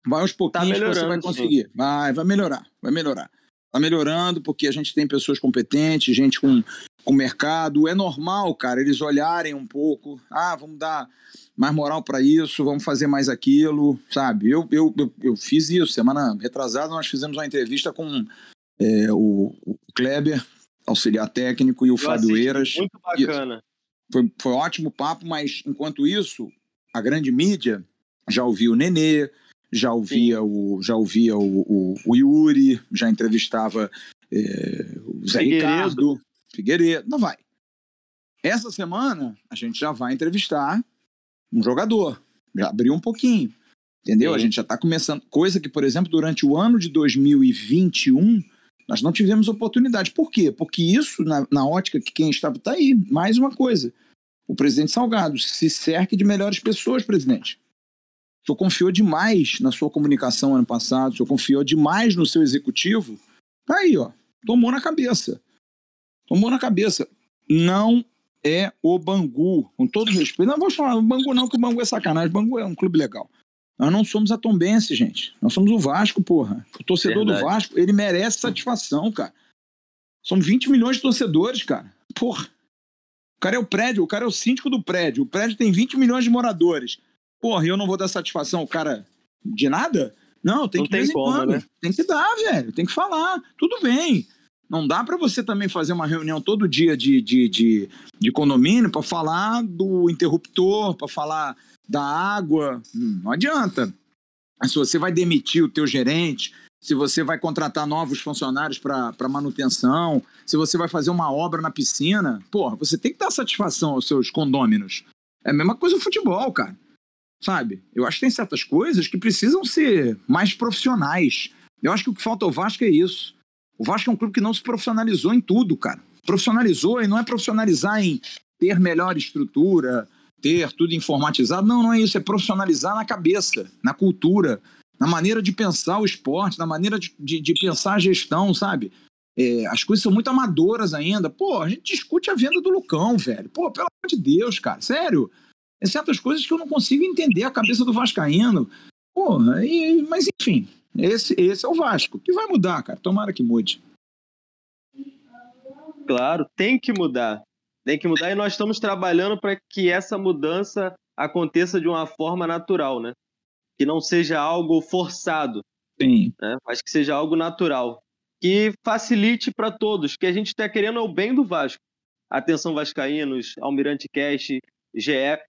Vai aos pouquinhos tá você vai conseguir. Sim. Vai, vai melhorar, vai melhorar. Tá melhorando porque a gente tem pessoas competentes, gente com, com mercado. É normal, cara, eles olharem um pouco. Ah, vamos dar mais moral para isso, vamos fazer mais aquilo, sabe? Eu, eu, eu, eu, fiz isso. Semana retrasada nós fizemos uma entrevista com é, o, o Kleber, auxiliar técnico, e o eu Fábio assisti, Eiras. Muito bacana. Foi, foi ótimo papo, mas enquanto isso, a grande mídia já ouvia o Nenê, já ouvia, o, já ouvia o, o, o Yuri, já entrevistava é, o Zé Figueiredo. Ricardo, Figueiredo, não vai. Essa semana a gente já vai entrevistar um jogador, já abriu um pouquinho, entendeu? Sim. A gente já está começando, coisa que, por exemplo, durante o ano de 2021 nós não tivemos oportunidade. Por quê? Porque isso, na, na ótica que quem está está aí, mais uma coisa. O presidente Salgado se cerque de melhores pessoas, presidente. O senhor confiou demais na sua comunicação ano passado, o senhor confiou demais no seu executivo. Tá aí, ó. Tomou na cabeça. Tomou na cabeça. Não é o Bangu, com todo respeito. Não vou chamar o Bangu, não, que o Bangu é sacanagem. O Bangu é um clube legal. Nós não somos a Tombense, gente. Nós somos o Vasco, porra. O torcedor Verdade. do Vasco, ele merece satisfação, cara. São 20 milhões de torcedores, cara. Porra. O cara é o prédio, o cara é o síndico do prédio. O prédio tem 20 milhões de moradores. Porra, eu não vou dar satisfação ao cara de nada? Não, tem não que tem como, né? Tem que dar, velho. Tem que falar. Tudo bem. Não dá para você também fazer uma reunião todo dia de, de, de, de condomínio para falar do interruptor, para falar da água. Hum, não adianta. Mas se você vai demitir o teu gerente, se você vai contratar novos funcionários para manutenção, se você vai fazer uma obra na piscina, porra, você tem que dar satisfação aos seus condôminos. É a mesma coisa no futebol, cara. Sabe? Eu acho que tem certas coisas que precisam ser mais profissionais. Eu acho que o que falta ao Vasco é isso. O Vasco é um clube que não se profissionalizou em tudo, cara. Profissionalizou e não é profissionalizar em ter melhor estrutura, ter tudo informatizado. Não, não é isso. É profissionalizar na cabeça, na cultura, na maneira de pensar o esporte, na maneira de, de, de pensar a gestão, sabe? É, as coisas são muito amadoras ainda. Pô, a gente discute a venda do Lucão, velho. Pô, pelo amor de Deus, cara. Sério. É certas coisas que eu não consigo entender a cabeça do Vascaíno. Porra, e, mas enfim, esse, esse é o Vasco. Que vai mudar, cara. Tomara que mude. Claro, tem que mudar. Tem que mudar e nós estamos trabalhando para que essa mudança aconteça de uma forma natural, né? Que não seja algo forçado. Sim. Né? Mas que seja algo natural. Que facilite para todos, que a gente está querendo é o bem do Vasco. Atenção Vascaínos, Almirante Cash, GE.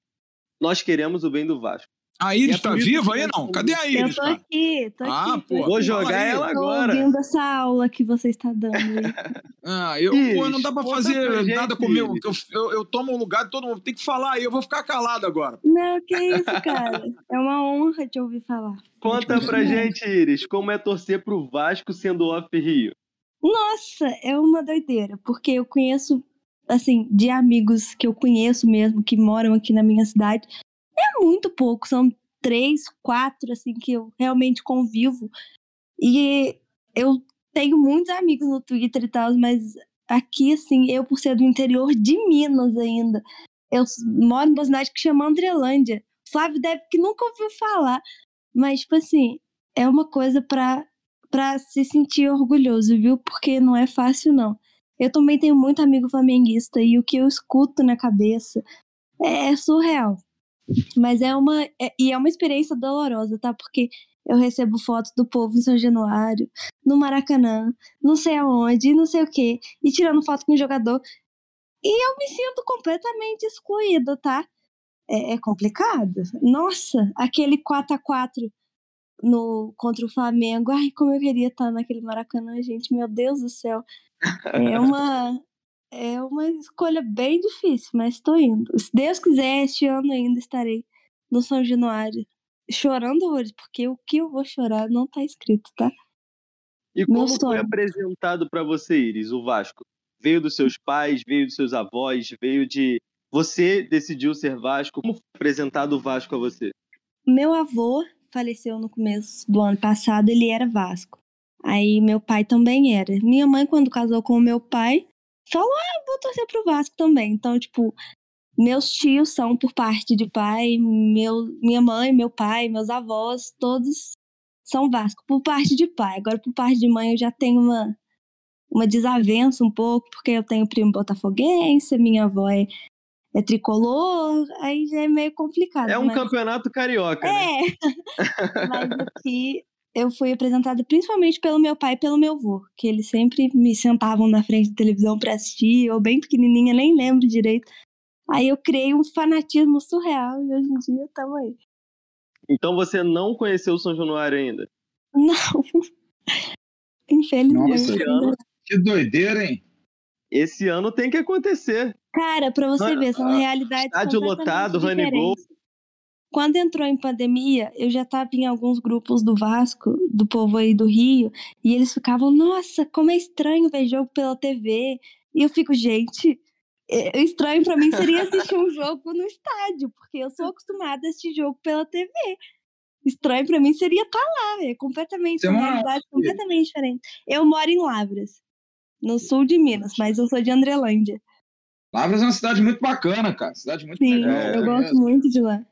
Nós queremos o bem do Vasco. A Iris é tá viva aí, não? Cadê a Iris, Eu tô aqui, tô ah, aqui. Pô, Vou jogar ela agora. Tô ouvindo essa aula que você está dando aí. [LAUGHS] ah, eu, Iris, pô, não dá pra fazer nada comigo. Eu, eu, eu, tomo um lugar de todo mundo. Tem que falar aí, eu vou ficar calado agora. Não, que isso, cara. É uma honra te ouvir falar. Conta pra gente, Iris, como é torcer pro Vasco sendo off-Rio? Nossa, é uma doideira, porque eu conheço, assim, de amigos que eu conheço mesmo, que moram aqui na minha cidade, é muito pouco, são três, quatro, assim, que eu realmente convivo. E eu tenho muitos amigos no Twitter e tal, mas aqui, assim, eu, por ser do interior de Minas ainda, eu moro numa cidade que chama Andrelândia. Flávio deve que nunca ouviu falar, mas, tipo assim, é uma coisa pra, pra se sentir orgulhoso, viu? Porque não é fácil, não. Eu também tenho muito amigo flamenguista e o que eu escuto na cabeça é surreal. Mas é uma. É, e é uma experiência dolorosa, tá? Porque eu recebo fotos do povo em São Januário, no Maracanã, não sei aonde, não sei o quê, e tirando foto com o jogador. E eu me sinto completamente excluída, tá? É, é complicado. Nossa, aquele 4 a 4 no, contra o Flamengo. Ai, como eu queria estar naquele Maracanã, gente. Meu Deus do céu. É uma, é uma escolha bem difícil, mas estou indo. Se Deus quiser, este ano ainda estarei no São Januário chorando hoje, porque o que eu vou chorar não tá escrito, tá? E como foi apresentado para você, Iris, o Vasco? Veio dos seus pais, veio dos seus avós, veio de. Você decidiu ser Vasco. Como foi apresentado o Vasco a você? Meu avô faleceu no começo do ano passado, ele era Vasco. Aí meu pai também era. Minha mãe, quando casou com o meu pai, falou: Ah, vou torcer pro Vasco também. Então, tipo, meus tios são por parte de pai, meu, minha mãe, meu pai, meus avós, todos são Vasco, por parte de pai. Agora, por parte de mãe, eu já tenho uma, uma desavença um pouco, porque eu tenho primo botafoguense, minha avó é, é tricolor, aí já é meio complicado. É um mas... campeonato carioca. É, né? [LAUGHS] mas aqui eu fui apresentada principalmente pelo meu pai e pelo meu avô, que eles sempre me sentavam na frente da televisão para assistir, eu bem pequenininha, nem lembro direito. Aí eu criei um fanatismo surreal e hoje em dia estamos aí. Então você não conheceu o São Januário ainda? Não. [LAUGHS] Infelizmente. Nossa, ano, que doideira, hein? Esse ano tem que acontecer. Cara, para você ver, são realidades Estádio lotado, Ranigol. Quando entrou em pandemia, eu já estava em alguns grupos do Vasco, do povo aí do Rio, e eles ficavam, nossa, como é estranho ver jogo pela TV. E eu fico, gente, é, estranho para mim seria assistir um jogo no estádio, porque eu sou acostumada a assistir jogo pela TV. Estranho para mim seria estar tá lá, é completamente, uma realidade completamente diferente. Eu moro em Lavras, no sul de Minas, mas eu sou de Andrelândia. Lavras é uma cidade muito bacana, cara. Cidade muito Sim, legal. eu gosto muito de lá.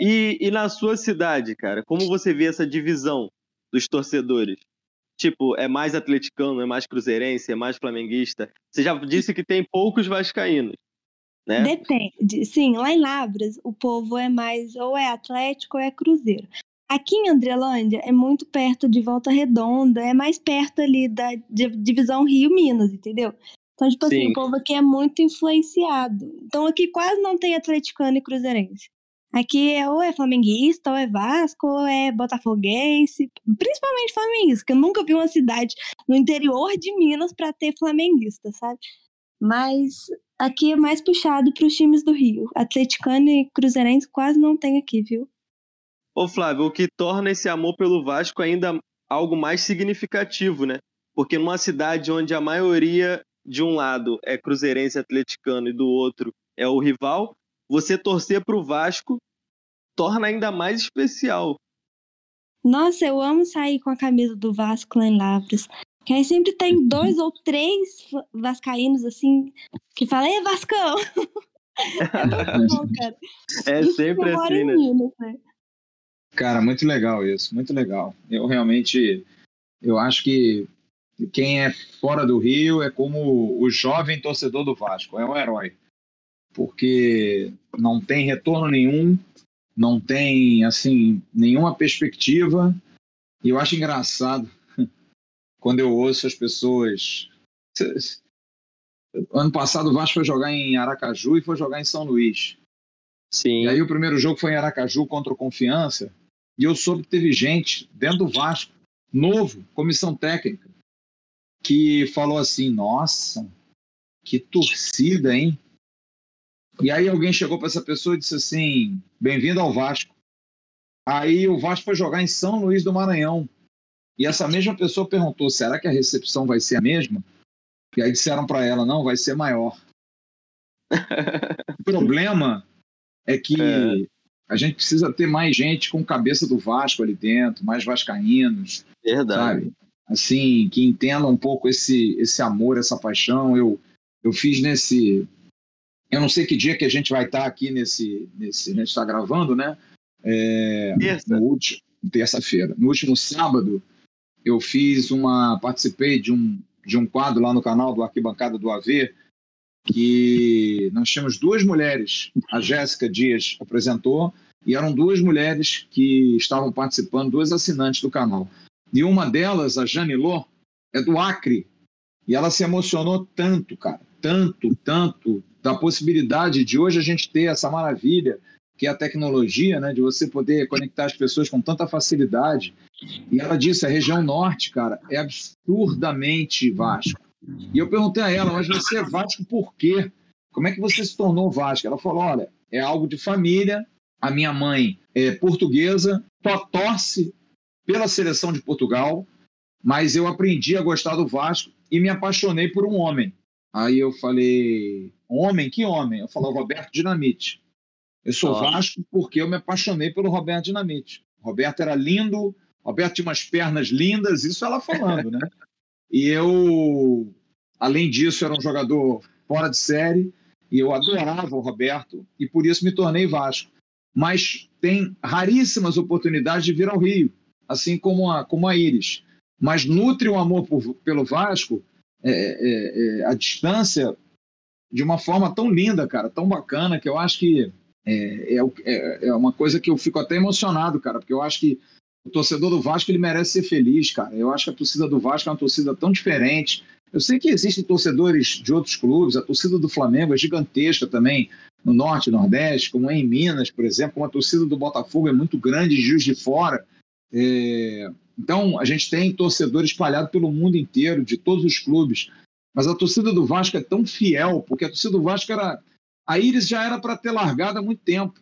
E, e na sua cidade, cara, como você vê essa divisão dos torcedores? Tipo, é mais atleticano, é mais cruzeirense, é mais flamenguista? Você já disse que tem poucos vascaínos, né? Depende. Sim, lá em Labras, o povo é mais ou é atlético ou é cruzeiro. Aqui em Andrelândia é muito perto de Volta Redonda, é mais perto ali da divisão Rio-Minas, entendeu? Então, tipo assim, Sim. o povo aqui é muito influenciado. Então, aqui quase não tem atleticano e cruzeirense. Aqui é ou é flamenguista, ou é Vasco, ou é botafoguense, principalmente flamenguista, que eu nunca vi uma cidade no interior de Minas para ter flamenguista, sabe? Mas aqui é mais puxado para os times do Rio. Atleticano e Cruzeirense quase não tem aqui, viu? Ô Flávio, o que torna esse amor pelo Vasco ainda algo mais significativo, né? Porque numa cidade onde a maioria de um lado é cruzeirense atleticano e do outro é o rival, você torcer para o Vasco torna ainda mais especial. Nossa, eu amo sair com a camisa do Vasco lá em Lavras. Que aí sempre tem dois ou três vascaínos assim que falam, [LAUGHS] é Vascão! é bom, [LAUGHS] cara. É isso sempre assim, né? Minas, né? Cara, muito legal isso, muito legal. Eu realmente, eu acho que quem é fora do Rio é como o jovem torcedor do Vasco, é um herói porque não tem retorno nenhum, não tem assim nenhuma perspectiva. E eu acho engraçado [LAUGHS] quando eu ouço as pessoas. Ano passado o Vasco foi jogar em Aracaju e foi jogar em São Luís. Sim. E aí o primeiro jogo foi em Aracaju contra o Confiança. E eu soube que teve gente dentro do Vasco, novo, comissão técnica, que falou assim: nossa, que torcida, hein? E aí alguém chegou para essa pessoa e disse assim: bem-vindo ao Vasco. Aí o Vasco foi jogar em São Luís do Maranhão. E essa mesma pessoa perguntou: será que a recepção vai ser a mesma? E aí disseram para ela: não, vai ser maior. [LAUGHS] o problema é que é. a gente precisa ter mais gente com cabeça do Vasco ali dentro, mais vascaínos. Verdade. Sabe? Assim, que entendam um pouco esse, esse amor, essa paixão. Eu, eu fiz nesse eu não sei que dia que a gente vai estar aqui nesse. nesse a gente está gravando, né? É, Terça. Terça-feira. No último sábado, eu fiz uma. participei de um, de um quadro lá no canal do Arquibancada do AV, que nós tínhamos duas mulheres. A Jéssica Dias apresentou, e eram duas mulheres que estavam participando, duas assinantes do canal. E uma delas, a Janilô, é do Acre. E ela se emocionou tanto, cara, tanto, tanto, da possibilidade de hoje a gente ter essa maravilha que é a tecnologia, né, de você poder conectar as pessoas com tanta facilidade. E ela disse, a região norte, cara, é absurdamente Vasco. E eu perguntei a ela, mas você é Vasco por quê? Como é que você se tornou Vasco? Ela falou, olha, é algo de família, a minha mãe é portuguesa, só torce pela seleção de Portugal, mas eu aprendi a gostar do Vasco e me apaixonei por um homem. Aí eu falei, homem? Que homem? Eu falei, Roberto Dinamite. Eu sou. Vasco porque eu me apaixonei pelo Roberto Dinamite. Roberto era lindo, Roberto tinha umas pernas lindas, isso ela falando, né? E eu, além disso, era um jogador fora de série e eu adorava o Roberto e por isso me tornei Vasco. Mas tem raríssimas oportunidades de vir ao Rio, assim como a, como a Iris. Mas nutre o amor por, pelo Vasco é, é, é, a distância de uma forma tão linda, cara, tão bacana, que eu acho que é, é, é, é, uma coisa que eu fico até emocionado, cara, porque eu acho que o torcedor do Vasco ele merece ser feliz, cara. Eu acho que a torcida do Vasco é uma torcida tão diferente. Eu sei que existem torcedores de outros clubes, a torcida do Flamengo é gigantesca também no Norte e Nordeste, como é em Minas, por exemplo, como a torcida do Botafogo é muito grande, Juiz de Fora. É... Então, a gente tem torcedor espalhado pelo mundo inteiro, de todos os clubes. Mas a torcida do Vasco é tão fiel, porque a torcida do Vasco era. A Iris já era para ter largado há muito tempo.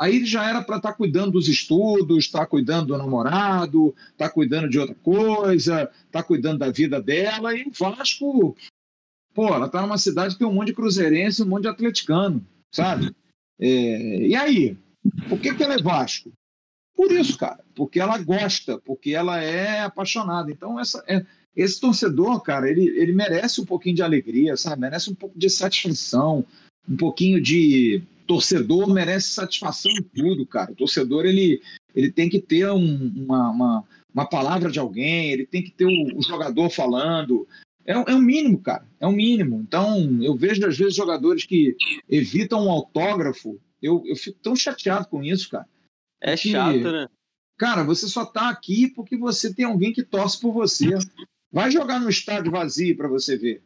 Aí ele já era para estar tá cuidando dos estudos, estar tá cuidando do namorado, estar tá cuidando de outra coisa, estar tá cuidando da vida dela. E o Vasco, pô, ela está numa cidade que tem um monte de cruzeirense, um monte de atleticano, sabe? É, e aí? Por que, que ela é Vasco? Por isso, cara, porque ela gosta, porque ela é apaixonada. Então, essa, é, esse torcedor, cara, ele, ele merece um pouquinho de alegria, sabe? Merece um pouco de satisfação, um pouquinho de torcedor merece satisfação em tudo, cara. O torcedor ele, ele tem que ter um, uma, uma, uma, palavra de alguém, ele tem que ter o, o jogador falando. É, é um mínimo, cara. É um mínimo. Então, eu vejo às vezes jogadores que evitam um autógrafo. Eu, eu fico tão chateado com isso, cara. É chato, né? Cara, você só tá aqui porque você tem alguém que torce por você. Vai jogar no estádio vazio para você ver.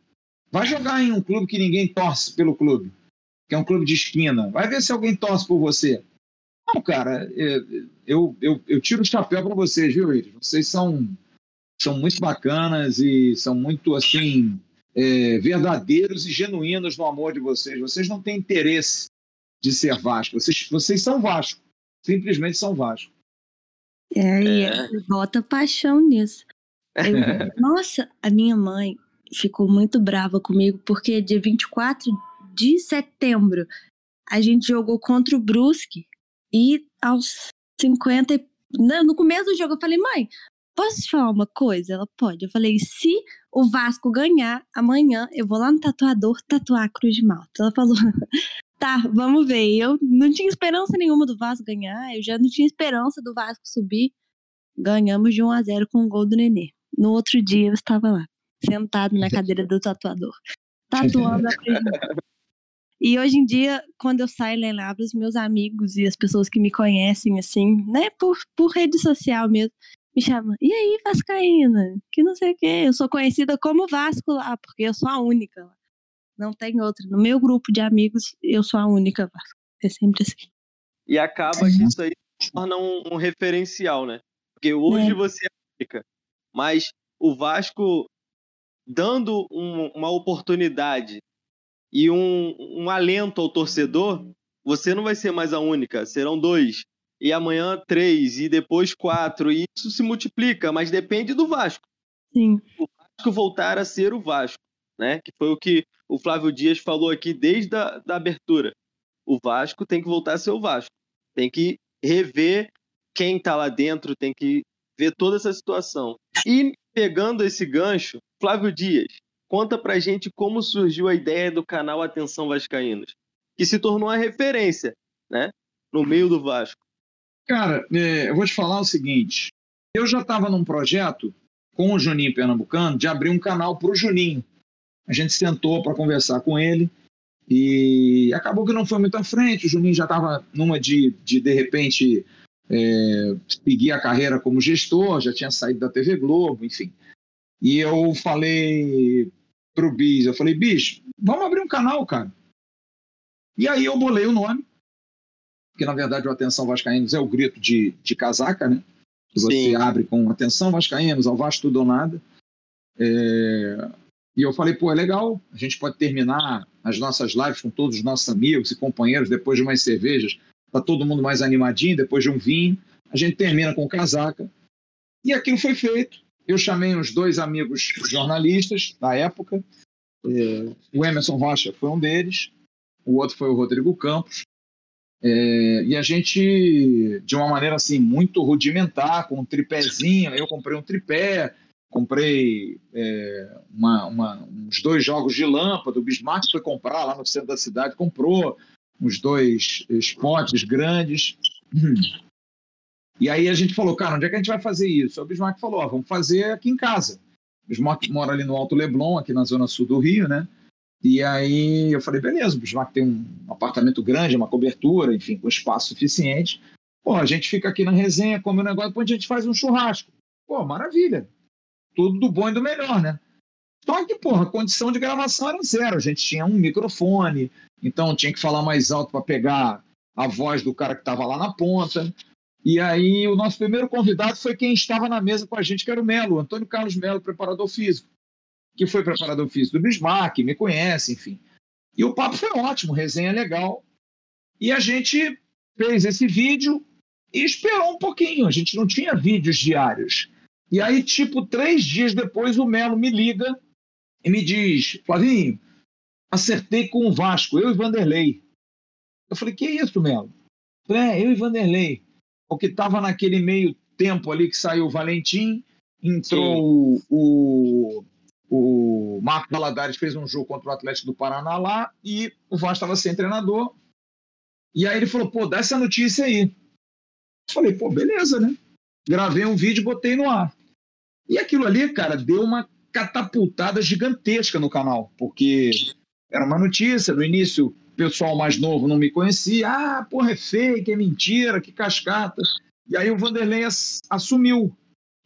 Vai jogar em um clube que ninguém torce pelo clube que é um clube de esquina. Vai ver se alguém torce por você. Não, cara, é, eu, eu, eu tiro o chapéu para vocês, viu, Iris? Vocês são, são muito bacanas e são muito, assim, é, verdadeiros e genuínos no amor de vocês. Vocês não têm interesse de ser Vasco. Vocês, vocês são Vasco. Simplesmente são Vasco. É, e é. bota paixão nisso. Eu, [LAUGHS] nossa, a minha mãe ficou muito brava comigo porque dia 24 de setembro, a gente jogou contra o Brusque e aos 50. No começo do jogo eu falei, mãe, posso te falar uma coisa? Ela pode. Eu falei, se o Vasco ganhar amanhã, eu vou lá no tatuador tatuar a Cruz de Malta. Ela falou, [LAUGHS] tá, vamos ver. Eu não tinha esperança nenhuma do Vasco ganhar, eu já não tinha esperança do Vasco subir. Ganhamos de 1 a 0 com o gol do Nenê. No outro dia eu estava lá, sentado na cadeira do tatuador, [LAUGHS] tatuando a. E hoje em dia, quando eu saio lá os meus amigos e as pessoas que me conhecem, assim, né, por, por rede social mesmo, me chamam, e aí, Vascaína? Que não sei o quê. Eu sou conhecida como Vasco lá, porque eu sou a única lá. Não tem outra. No meu grupo de amigos, eu sou a única Vasco. É sempre assim. E acaba que isso aí se torna um, um referencial, né? Porque hoje é. você é única, mas o Vasco dando um, uma oportunidade e um, um alento ao torcedor, você não vai ser mais a única, serão dois. E amanhã três, e depois quatro. E isso se multiplica, mas depende do Vasco. Sim. O Vasco voltar a ser o Vasco, né? Que foi o que o Flávio Dias falou aqui desde a da abertura. O Vasco tem que voltar a ser o Vasco. Tem que rever quem está lá dentro, tem que ver toda essa situação. E pegando esse gancho, Flávio Dias, Conta pra gente como surgiu a ideia do canal Atenção Vascaínos, que se tornou uma referência, né? No meio do Vasco. Cara, é, eu vou te falar o seguinte. Eu já estava num projeto com o Juninho Pernambucano de abrir um canal para o Juninho. A gente sentou para conversar com ele e acabou que não foi muito à frente. O Juninho já estava numa de, de, de repente, é, seguir a carreira como gestor, já tinha saído da TV Globo, enfim. E eu falei pro Bis. Eu falei, Bis, vamos abrir um canal, cara. E aí eu bolei o nome, que na verdade o Atenção Vascaínos é o grito de, de casaca, né? Que você Sim. abre com Atenção Vascaínos, ao Vasco tudo ou nada. É... E eu falei, pô, é legal, a gente pode terminar as nossas lives com todos os nossos amigos e companheiros depois de umas cervejas, tá todo mundo mais animadinho, depois de um vinho, a gente termina com casaca. E aquilo foi feito. eu chamei uns dois amigos jornalistas da época. É, o Emerson Rocha foi um deles, o outro foi o Rodrigo Campos. É, e a gente, de uma maneira assim, muito rudimentar, com um tripézinho, eu comprei um tripé, comprei é, uma, uma, uns dois jogos de lâmpada, o Bismarck foi comprar lá no centro da cidade, comprou uns dois spots grandes. E aí a gente falou, cara, onde é que a gente vai fazer isso? O Bismarck falou, ó, vamos fazer aqui em casa. O Bismarck mora ali no Alto Leblon, aqui na zona sul do Rio, né? E aí eu falei, beleza, o Bismarck tem um apartamento grande, uma cobertura, enfim, com espaço suficiente. Pô, a gente fica aqui na resenha, come um negócio, depois a gente faz um churrasco. Pô, maravilha. Tudo do bom e do melhor, né? Só que, porra, a condição de gravação era zero. A gente tinha um microfone, então tinha que falar mais alto para pegar a voz do cara que estava lá na ponta. E aí o nosso primeiro convidado foi quem estava na mesa com a gente, que era o Melo, Antônio Carlos Melo, preparador físico, que foi preparador físico do Bismarck, me conhece, enfim. E o papo foi ótimo, resenha legal. E a gente fez esse vídeo e esperou um pouquinho. A gente não tinha vídeos diários. E aí, tipo, três dias depois, o Melo me liga e me diz: Flavinho, acertei com o Vasco, eu e Vanderlei. Eu falei: Que isso, Melo? É, eu e Vanderlei porque estava naquele meio tempo ali que saiu o Valentim, entrou o, o Marco Valadares, fez um jogo contra o Atlético do Paraná lá, e o Vasco estava sem treinador. E aí ele falou, pô, dá essa notícia aí. Eu falei, pô, beleza, né? Gravei um vídeo e botei no ar. E aquilo ali, cara, deu uma catapultada gigantesca no canal, porque era uma notícia, no início pessoal mais novo não me conhecia. Ah, porra, é fake, é mentira, que cascata. E aí o Vanderlei assumiu.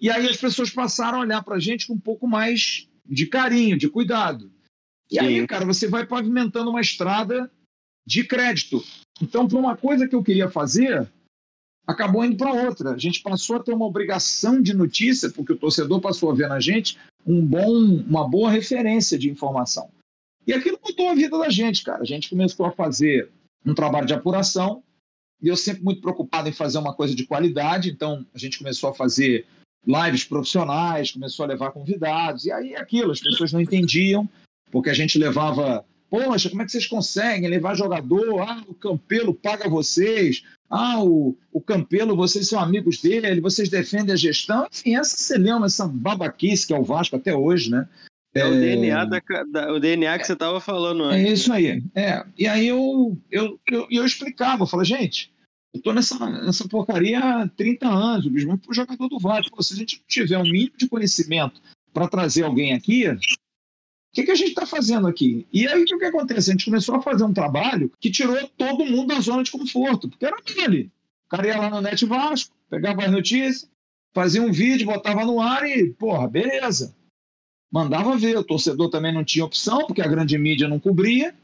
E aí as pessoas passaram a olhar para a gente com um pouco mais de carinho, de cuidado. E aí, cara, você vai pavimentando uma estrada de crédito. Então, para uma coisa que eu queria fazer, acabou indo para outra. A gente passou a ter uma obrigação de notícia, porque o torcedor passou a ver na gente um bom, uma boa referência de informação. E aquilo mudou a vida da gente, cara. A gente começou a fazer um trabalho de apuração, e eu sempre muito preocupado em fazer uma coisa de qualidade, então a gente começou a fazer lives profissionais, começou a levar convidados, e aí aquilo, as pessoas não entendiam, porque a gente levava, poxa, como é que vocês conseguem levar jogador? Ah, o Campelo paga vocês, ah, o, o Campelo, vocês são amigos dele, vocês defendem a gestão, enfim, essa celema, essa babaquice que é o Vasco até hoje, né? É, o DNA, da, da, o DNA que você estava falando antes. É isso aí. É. E aí eu, eu, eu, eu explicava, eu falei, gente, eu tô nessa, nessa porcaria há 30 anos, o Bismarck foi jogador do Vasco. Se a gente tiver um mínimo de conhecimento para trazer alguém aqui, o que, que a gente está fazendo aqui? E aí o que, acontece? A gente começou a fazer um trabalho que tirou todo mundo da zona de conforto, porque era aquele. O cara ia lá no Net Vasco, pegava as notícias, fazia um vídeo, botava no ar e, porra, beleza mandava ver. O torcedor também não tinha opção, porque a grande mídia não cobria,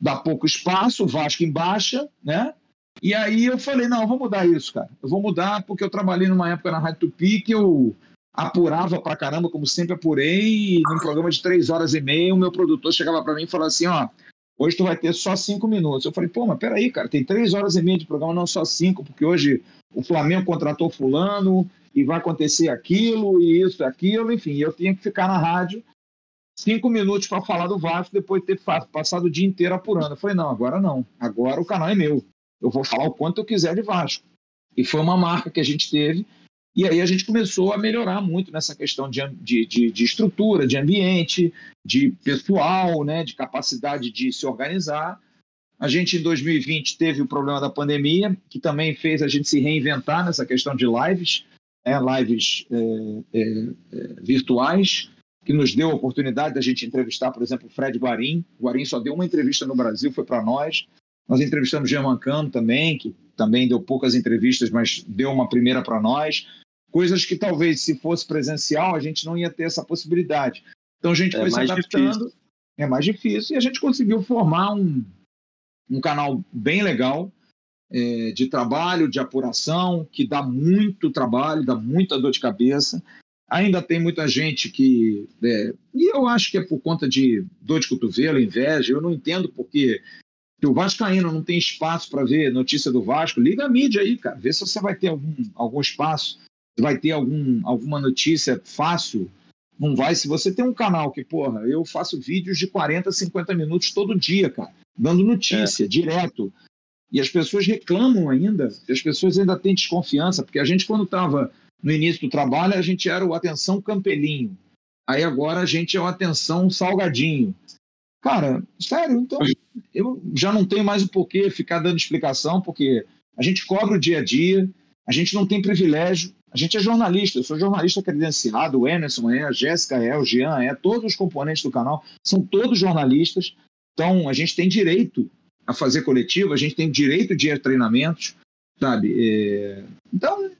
dá pouco espaço, o Vasco em baixa, né? E aí eu falei, não, eu vou mudar isso, cara. Eu vou mudar porque eu trabalhei numa época na Rádio Tupi que eu apurava pra caramba, como sempre apurei, e num programa de três horas e meia, o meu produtor chegava para mim e falava assim, ó, hoje tu vai ter só cinco minutos. Eu falei, pô, mas peraí, cara, tem três horas e meia de programa, não só cinco, porque hoje o Flamengo contratou fulano, e vai acontecer aquilo e isso e aquilo, enfim, eu tinha que ficar na rádio cinco minutos para falar do Vasco depois de ter passado o dia inteiro apurando. Eu falei, não, agora não, agora o canal é meu, eu vou falar o quanto eu quiser de Vasco. E foi uma marca que a gente teve, e aí a gente começou a melhorar muito nessa questão de, de, de, estrutura, de ambiente, de pessoal, né, de capacidade de se organizar. A gente, em 2020, teve o problema da pandemia, que também fez a gente se reinventar nessa questão de lives né, lives é, é, é, virtuais, que nos deu a oportunidade da gente entrevistar, por exemplo, o Fred Guarim. O Guarim só deu uma entrevista no Brasil, foi para nós. Nós entrevistamos Jean Cano também, que também deu poucas entrevistas, mas deu uma primeira para nós. Coisas que talvez, se fosse presencial, a gente não ia ter essa possibilidade. Então a gente é foi se adaptando. Difícil. É mais difícil e a gente conseguiu formar um, um canal bem legal é, de trabalho, de apuração, que dá muito trabalho, dá muita dor de cabeça. Ainda tem muita gente que. É, e eu acho que é por conta de dor de cotovelo, inveja. Eu não entendo porque se o Vascaíno não tem espaço para ver notícia do Vasco, liga a mídia aí, cara. Vê se você vai ter algum, algum espaço. Vai ter algum, alguma notícia fácil. Não vai. Se você tem um canal que, porra, eu faço vídeos de 40, 50 minutos todo dia, cara, dando notícia, é. direto. E as pessoas reclamam ainda, as pessoas ainda têm desconfiança, porque a gente, quando estava no início do trabalho, a gente era o Atenção Campelinho. Aí agora a gente é o Atenção Salgadinho. Cara, sério, então eu já não tenho mais o porquê ficar dando explicação, porque a gente cobra o dia a dia, a gente não tem privilégio, a gente é jornalista, eu sou jornalista credenciado, o Emerson é, a Jéssica é, o Jean é, todos os componentes do canal são todos jornalistas, então a gente tem direito a fazer coletivo, a gente tem direito de ir a treinamentos, sabe? É... Então,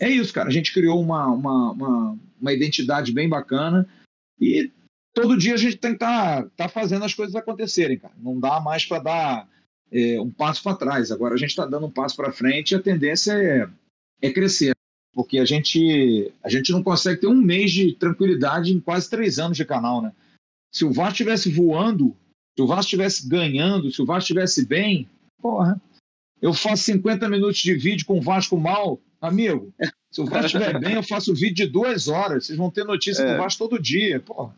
é isso, cara. A gente criou uma, uma, uma, uma, identidade bem bacana e todo dia a gente tem que estar tá, tá fazendo as coisas acontecerem, cara. Não dá mais para dar é, um passo para trás. Agora a gente está dando um passo para frente e a tendência é, é crescer. Porque a gente, a gente não consegue ter um mês de tranquilidade em quase três anos de canal, né? Se o VAR estivesse voando, se o Vasco estivesse ganhando, se o Vasco estivesse bem, porra, eu faço 50 minutos de vídeo com o Vasco mal, amigo. Se o Vasco estiver bem, eu faço vídeo de duas horas. Vocês vão ter notícia é. do Vasco todo dia, porra.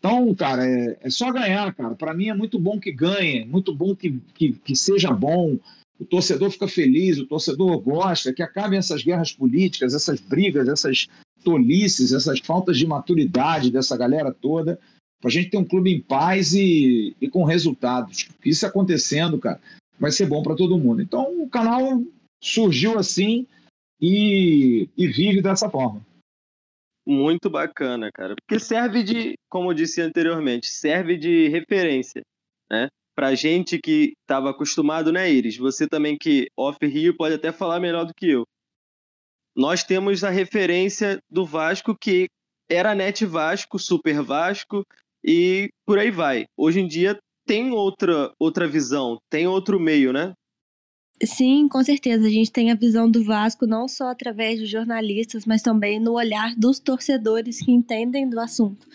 Então, cara, é, é só ganhar, cara. Para mim é muito bom que ganhe, muito bom que, que, que seja bom. O torcedor fica feliz, o torcedor gosta, que acabem essas guerras políticas, essas brigas, essas tolices, essas faltas de maturidade dessa galera toda para a gente ter um clube em paz e, e com resultados. Isso acontecendo, cara, vai ser bom para todo mundo. Então, o canal surgiu assim e, e vive dessa forma. Muito bacana, cara. Porque serve de, como eu disse anteriormente, serve de referência, né? Pra gente que estava acostumado, né, Iris? Você também que off-Rio pode até falar melhor do que eu. Nós temos a referência do Vasco que era Net Vasco, Super Vasco, e por aí vai. Hoje em dia tem outra, outra visão, tem outro meio, né? Sim, com certeza. A gente tem a visão do Vasco não só através dos jornalistas, mas também no olhar dos torcedores que entendem do assunto.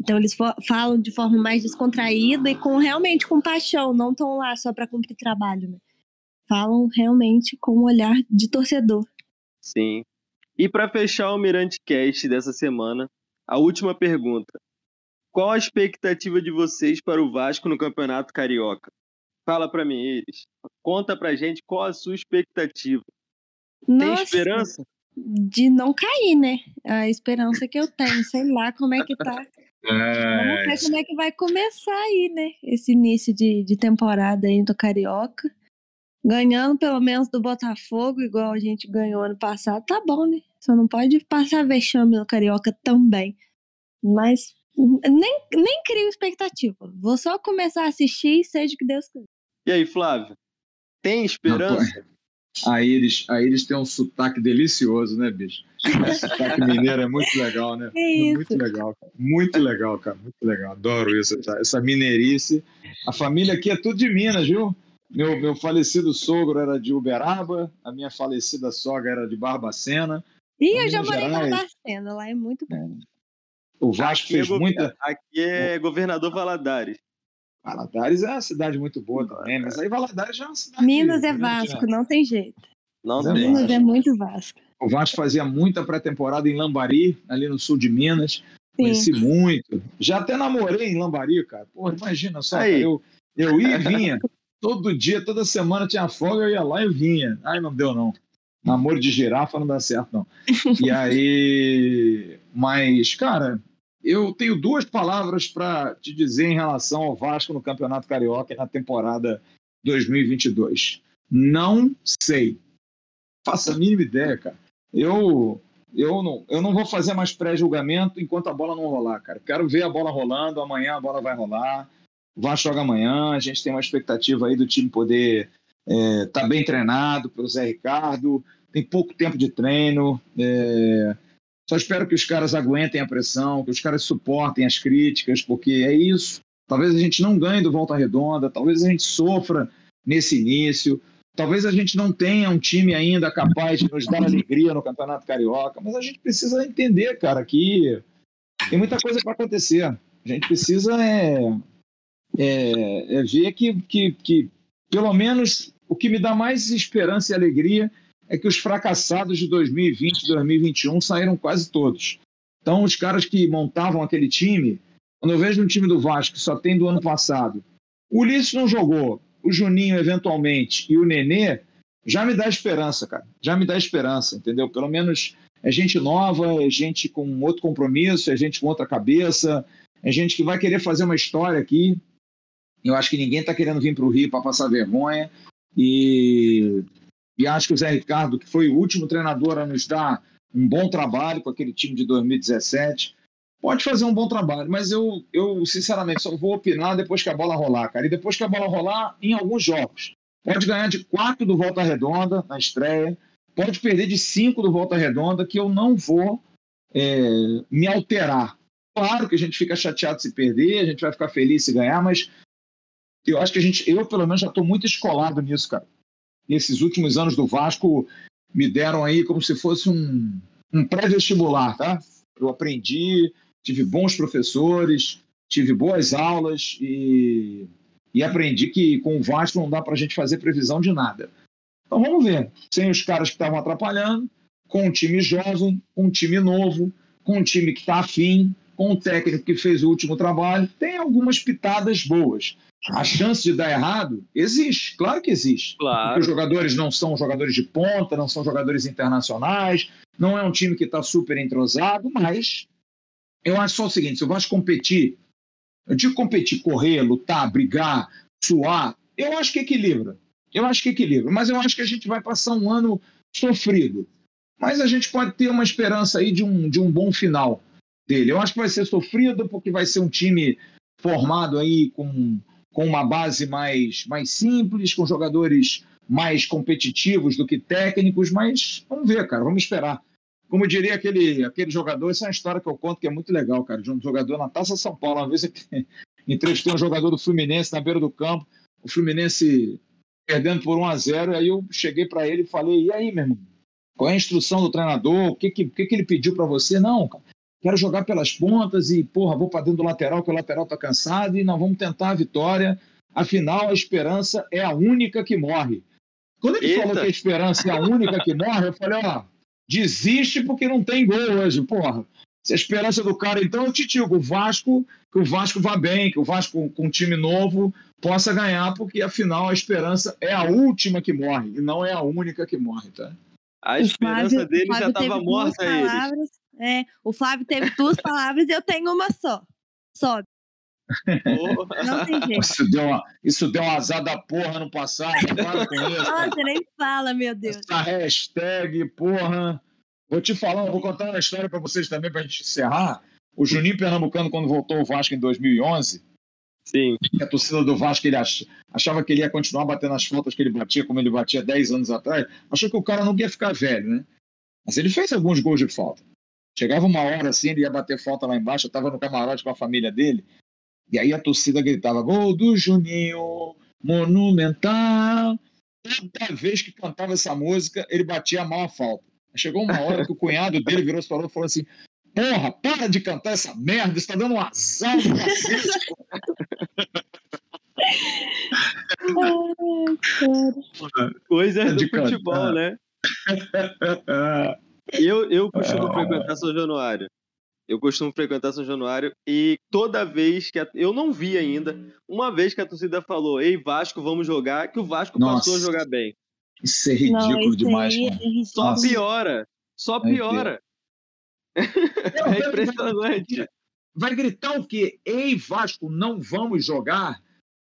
Então eles falam de forma mais descontraída e com realmente com paixão, não estão lá só para cumprir trabalho, né? Falam realmente com o olhar de torcedor. Sim. E para fechar o Mirante Cast dessa semana, a última pergunta. Qual a expectativa de vocês para o Vasco no Campeonato Carioca? Fala para mim, eles. Conta pra gente qual a sua expectativa. Nossa, Tem esperança? De não cair, né? A esperança que eu tenho. Sei lá como é que tá. É... Vamos ver como é que vai começar aí, né? Esse início de, de temporada aí do Carioca. Ganhando pelo menos do Botafogo, igual a gente ganhou ano passado, tá bom, né? Só não pode passar vexame no Carioca também. Mas nem, nem crio expectativa. Vou só começar a assistir e seja o que Deus quiser. E aí, Flávio? Tem esperança? A Iris, a Iris tem um sotaque delicioso, né, bicho? O sotaque mineiro é muito legal, né? É isso. Muito legal, cara. Muito legal, cara. Muito legal. Adoro isso, essa, essa mineirice. A família aqui é tudo de Minas, viu? Meu, meu falecido sogro era de Uberaba, a minha falecida sogra era de Barbacena. Ih, eu já morei em Barbacena, lá é muito bom. É. O Vasco aqui é fez é muita. Aqui é governador Valadares. Valadares é uma cidade muito boa também, mas aí Valadares já é uma cidade. Minas é Vasco, não tem jeito. Não tem. Minas é muito Vasco. O Vasco fazia muita pré-temporada em Lambari, ali no sul de Minas. Sim. Conheci muito. Já até namorei em Lambari, cara. Porra, imagina só, cara, eu, eu ia e vinha. Todo dia, toda semana tinha folga, eu ia lá e vinha. Ai, não deu não. Namoro de girafa não dá certo, não. E aí. Mas, cara, eu tenho duas palavras para te dizer em relação ao Vasco no Campeonato Carioca na temporada 2022. Não sei. Faça a mínima ideia, cara. Eu, eu, não, eu não vou fazer mais pré-julgamento enquanto a bola não rolar, cara. Quero ver a bola rolando, amanhã a bola vai rolar. O Vasco joga amanhã, a gente tem uma expectativa aí do time poder estar é, tá bem treinado pelo Zé Ricardo, tem pouco tempo de treino. É, só espero que os caras aguentem a pressão, que os caras suportem as críticas, porque é isso. Talvez a gente não ganhe do Volta Redonda, talvez a gente sofra nesse início, talvez a gente não tenha um time ainda capaz de nos dar alegria no Campeonato Carioca, mas a gente precisa entender, cara, que tem muita coisa para acontecer. A gente precisa é, é, é ver que, que, que, pelo menos, o que me dá mais esperança e alegria é que os fracassados de 2020 e 2021 saíram quase todos. Então, os caras que montavam aquele time, quando eu vejo um time do Vasco que só tem do ano passado, o Ulisses não jogou, o Juninho eventualmente e o Nenê, já me dá esperança, cara. Já me dá esperança, entendeu? Pelo menos é gente nova, é gente com outro compromisso, é gente com outra cabeça, é gente que vai querer fazer uma história aqui. Eu acho que ninguém está querendo vir para o Rio para passar vergonha. E, e acho que o Zé Ricardo, que foi o último treinador a nos dar um bom trabalho com aquele time de 2017, pode fazer um bom trabalho, mas eu, eu sinceramente só vou opinar depois que a bola rolar, cara. E depois que a bola rolar, em alguns jogos. Pode ganhar de 4 do Volta Redonda na estreia, pode perder de 5 do Volta Redonda, que eu não vou é, me alterar. Claro que a gente fica chateado se perder, a gente vai ficar feliz se ganhar, mas eu acho que a gente, eu pelo menos já estou muito escolado nisso, cara. Esses últimos anos do Vasco me deram aí como se fosse um, um pré-vestibular, tá? Eu aprendi, tive bons professores, tive boas aulas e, e aprendi que com o Vasco não dá para a gente fazer previsão de nada. Então vamos ver. Sem os caras que estavam atrapalhando, com um time jovem, com um time novo, com um time que está afim, com um técnico que fez o último trabalho, tem algumas pitadas boas. A chance de dar errado existe, claro que existe. Claro. Porque os jogadores não são jogadores de ponta, não são jogadores internacionais, não é um time que está super entrosado, mas eu acho só o seguinte: se o Vasco competir, eu digo competir, correr, lutar, brigar, suar, eu acho que equilibra. Eu acho que equilibra. Mas eu acho que a gente vai passar um ano sofrido. Mas a gente pode ter uma esperança aí de um, de um bom final dele. Eu acho que vai ser sofrido porque vai ser um time formado aí com, com uma base mais, mais simples, com jogadores mais competitivos do que técnicos, mas vamos ver, cara, vamos esperar. Como diria aquele, aquele jogador, essa é uma história que eu conto que é muito legal, cara, de um jogador na Taça São Paulo. Uma vez eu entrevistei um jogador do Fluminense na beira do campo, o Fluminense perdendo por 1 a 0 aí eu cheguei para ele e falei, e aí, meu irmão, qual é a instrução do treinador? O que, que, que, que ele pediu para você? Não, cara, quero jogar pelas pontas e, porra, vou para dentro do lateral, que o lateral está cansado e nós vamos tentar a vitória. Afinal, a esperança é a única que morre. Quando ele Eita. falou que a esperança é a única que morre, eu falei, ó, desiste porque não tem gol hoje, porra. Se a esperança do cara, então, eu te digo, o Vasco, que o Vasco vá bem, que o Vasco com um time novo possa ganhar, porque afinal a esperança é a última que morre e não é a única que morre, tá? A esperança Flávio, dele já estava morta, palavras, é, o Flávio teve duas [LAUGHS] palavras e eu tenho uma só. Sobe. Não tem jeito. Isso deu, uma, isso deu um azar da porra no passado. Nossa, nem fala, meu Deus. Essa hashtag, porra. Vou te falar, vou contar uma história para vocês também, para a gente encerrar. O Juninho Pernambucano, quando voltou ao Vasco em 2011, Sim. a torcida do Vasco ele achava que ele ia continuar batendo as faltas que ele batia, como ele batia 10 anos atrás. Achou que o cara não ia ficar velho, né? Mas ele fez alguns gols de falta. Chegava uma hora assim, ele ia bater falta lá embaixo, eu estava no camarote com a família dele, e aí a torcida gritava: Gol do Juninho, monumental. Toda vez que cantava essa música, ele batia mal a falta. Chegou uma hora que o cunhado dele virou e falou, falou assim: Porra, para de cantar essa merda, está dando um azar do cacete. Coisa do futebol, né? [LAUGHS] Eu, eu costumo frequentar São Januário. Eu costumo frequentar São Januário e toda vez que. A... Eu não vi ainda, uma vez que a torcida falou, ei, Vasco, vamos jogar, que o Vasco Nossa. passou a jogar bem. Isso é ridículo não, demais, é Só piora. Só piora. [LAUGHS] é impressionante. Vai gritar o quê? Ei, Vasco, não vamos jogar?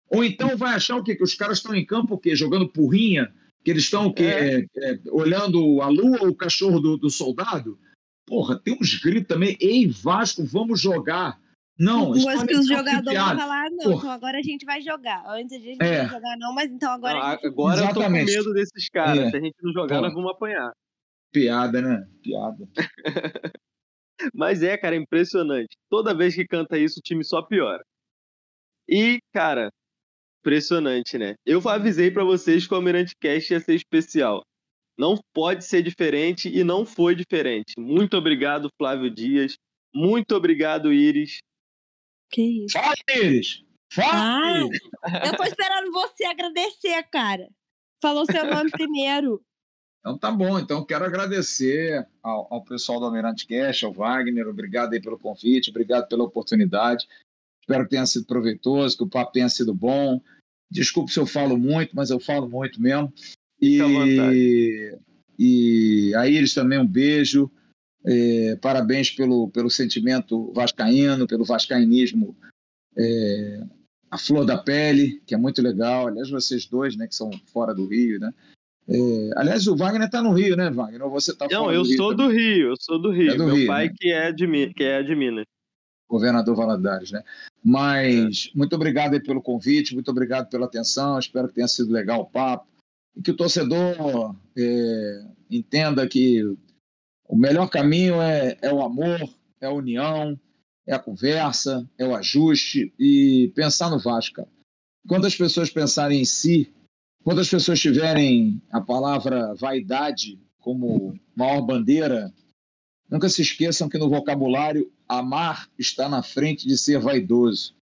Ou então vai achar o quê? Que os caras estão em campo o quê? Jogando porrinha? Que eles estão? É. É, é, olhando a lua ou o cachorro do, do soldado? Porra, tem uns gritos também. Ei, Vasco, vamos jogar. Não, que os jogadores vão falar, não, Porra. então agora a gente vai jogar. Antes a gente é. não ia jogar, não, mas então agora. Não, a gente... Agora Exatamente. eu tô com medo desses caras. É. Se a gente não jogar, Porra. nós vamos apanhar. Piada, né? Piada. [LAUGHS] mas é, cara, impressionante. Toda vez que canta isso, o time só piora. E, cara, impressionante, né? Eu avisei para vocês que o Almirante Cast ia ser especial. Não pode ser diferente e não foi diferente. Muito obrigado, Flávio Dias. Muito obrigado, Iris. Que isso? Fala, Iris! Fala! Ah, eu tô esperando você agradecer, cara. Falou seu nome primeiro. Então tá bom, então quero agradecer ao, ao pessoal do Almirante Cash, ao Wagner, obrigado aí pelo convite, obrigado pela oportunidade. Espero que tenha sido proveitoso, que o papo tenha sido bom. Desculpe se eu falo muito, mas eu falo muito mesmo. E, e a Iris também um beijo. É, parabéns pelo, pelo sentimento vascaíno, pelo vascainismo é, a flor da pele, que é muito legal. Aliás, vocês dois, né, que são fora do Rio, né? É, aliás, o Wagner está no Rio, né, Wagner? Ou você está Não, fora eu do Rio sou também? do Rio, eu sou do Rio. É do Meu Rio, pai né? que, é de, que é de Minas. Governador Valadares, né? Mas muito obrigado pelo convite, muito obrigado pela atenção, espero que tenha sido legal o papo e que o torcedor é, entenda que o melhor caminho é, é o amor, é a união, é a conversa, é o ajuste e pensar no Vasco. cara. Quando as pessoas pensarem em si, quando as pessoas tiverem a palavra vaidade como maior bandeira, nunca se esqueçam que no vocabulário amar está na frente de ser vaidoso.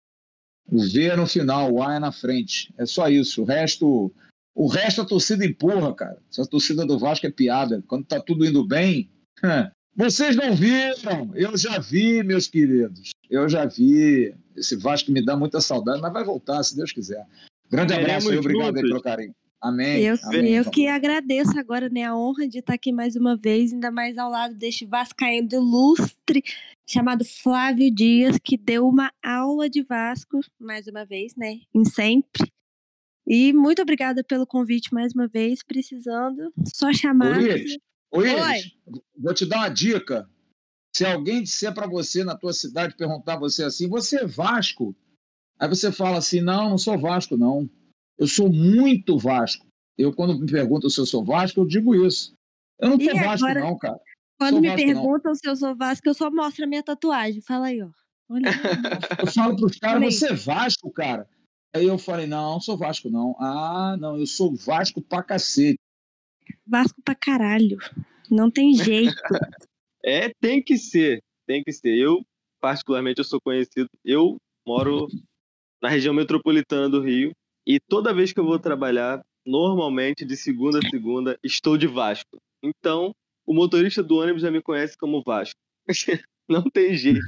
O V é no final, o A é na frente. É só isso. O resto, o resto a torcida empurra, cara. Essa torcida do Vasco é piada. Quando tá tudo indo bem, vocês não viram. Eu já vi, meus queridos. Eu já vi. Esse Vasco me dá muita saudade, mas vai voltar, se Deus quiser. Grande abraço Veremos obrigado aí pelo carinho. Amém. Eu, Amém. eu que agradeço agora, né, a honra de estar aqui mais uma vez, ainda mais ao lado deste vascaíno ilustre chamado Flávio Dias, que deu uma aula de Vasco, mais uma vez, né, em sempre. E muito obrigada pelo convite mais uma vez, precisando, só chamar. Ô, Iris, Oi. vou te dar uma dica. Se alguém disser para você na tua cidade, perguntar você assim, você é Vasco? Aí você fala assim, não, não sou Vasco, não. Eu sou muito Vasco. Eu, quando me perguntam se eu sou Vasco, eu digo isso. Eu não E sou Vasco, agora- não, cara. Quando Sou me Vasco, não. perguntam se eu sou Vasco, eu só mostro a minha tatuagem. Fala aí, ó. Olha. [LAUGHS] Eu falo para os caras, você é Vasco, cara? Aí eu falei, não, não sou Vasco, não. Ah, não, eu sou Vasco pra cacete. Vasco pra caralho. Não tem jeito. [LAUGHS] É, tem que ser, tem que ser. Eu, particularmente, eu sou conhecido. Eu moro na região metropolitana do Rio e toda vez que eu vou trabalhar, normalmente de segunda a segunda, estou de Vasco. Então, o motorista do ônibus já me conhece como Vasco. [LAUGHS] Não tem jeito.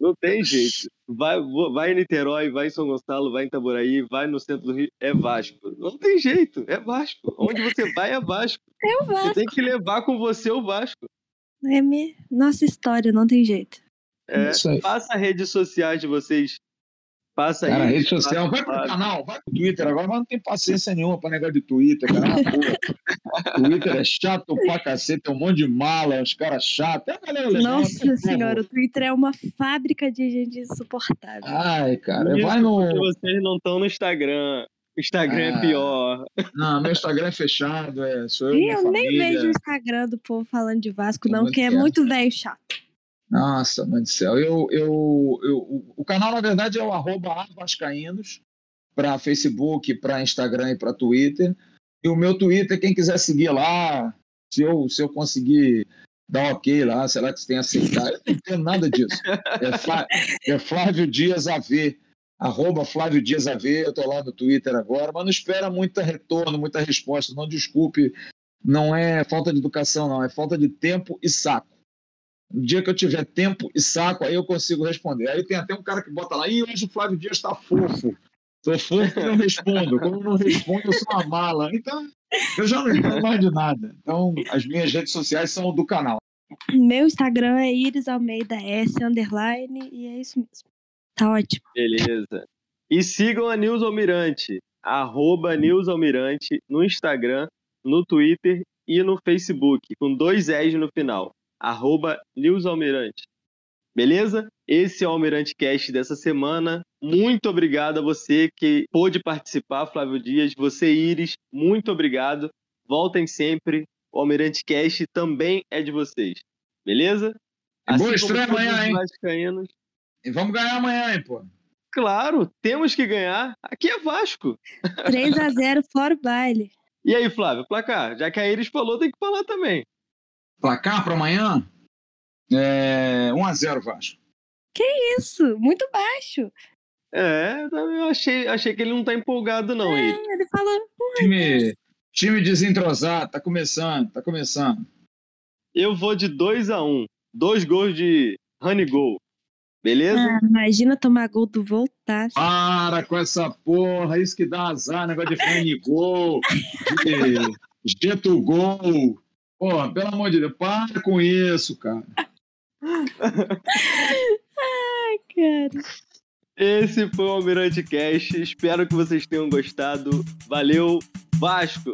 Não tem jeito. Vai, vai em Niterói, vai em São Gonçalo, vai em Itaboraí, vai no centro do Rio, é Vasco. Não tem jeito, é Vasco. Onde você vai é Vasco. É o Você Vasco. tem que levar com você o Vasco. É me... Nossa história, não tem jeito. É, Isso aí. passa as redes sociais de vocês. Passa Cara, aí. rede social, vai passa- pro canal, vai pro Twitter agora, mas não tem paciência nenhuma pra negar de Twitter, cara. [LAUGHS] Twitter é chato pra cacete, tem um monte de mala, os caras chatos. É a galera legal, Nossa senhora, o Twitter é uma fábrica de gente insuportável. Ai, cara, Isso vai no. vocês não estão no Instagram. O Instagram Ah. é pior. Não, meu Instagram é fechado, é, sou eu e minha eu nem família. vejo o Instagram do povo falando de Vasco, não, que é muito velho chato. Nossa, mãe do céu. Eu, eu, eu, o- canal, na verdade, é o arroba Vascaínos, para Facebook, para Instagram e para Twitter. E o meu Twitter, quem quiser seguir lá, se eu, se eu conseguir dar ok lá, sei lá que você tem aceitar, eu não entendo nada disso. É, Flá- é Flávio Dias AV, arroba Flávio Dias AV, eu estou lá no Twitter agora, mas não espera muito retorno, muita resposta, não desculpe, não é falta de educação, não, é falta de tempo e saco. No dia que eu tiver tempo e saco, aí eu consigo responder. Aí tem até um cara que bota lá, ih, hoje o Flávio Dias está fofo. Tô fofo e não respondo. Como eu não respondo, eu sou uma mala. Então, eu já não entendo mais de nada. Então, as minhas redes sociais são do canal. Meu Instagram é Iris Almeida S underline e é isso mesmo. Tá ótimo. Beleza. E sigam a News Almirante. Arroba News Almirante no Instagram, no Twitter e no Facebook. Com dois S no final. Arroba News Almirante. Beleza? Esse é o Almirante Cast dessa semana. Muito obrigado a você que pôde participar, Flávio Dias. Você, Iris, muito obrigado. Voltem sempre. O Almirante Cast também é de vocês. Beleza? E boa como estreia amanhã, hein? vascaínos. E vamos ganhar amanhã, hein, pô? Claro, temos que ganhar. Aqui é Vasco. 3 a 0 fora o baile. E aí, Flávio, placar? Já que a Iris falou, tem que falar também. Placar para amanhã? É 1x0 Vasco. Isso, muito baixo. É, eu achei, achei que ele não tá empolgado, não. É, ele falou, Time, Time desentrosado, tá começando, tá começando. Eu vou de 2 a 1 um. Dois gols de Honey Gol. Beleza? Ah, imagina tomar gol do voltar. Para com essa porra, isso que dá azar, negócio de Honey Gol, de Geto Gol. Porra, pelo amor de Deus, para com isso, cara. Ai, cara. Esse foi o Almirante Cast. Espero que vocês tenham gostado. Valeu, Vasco!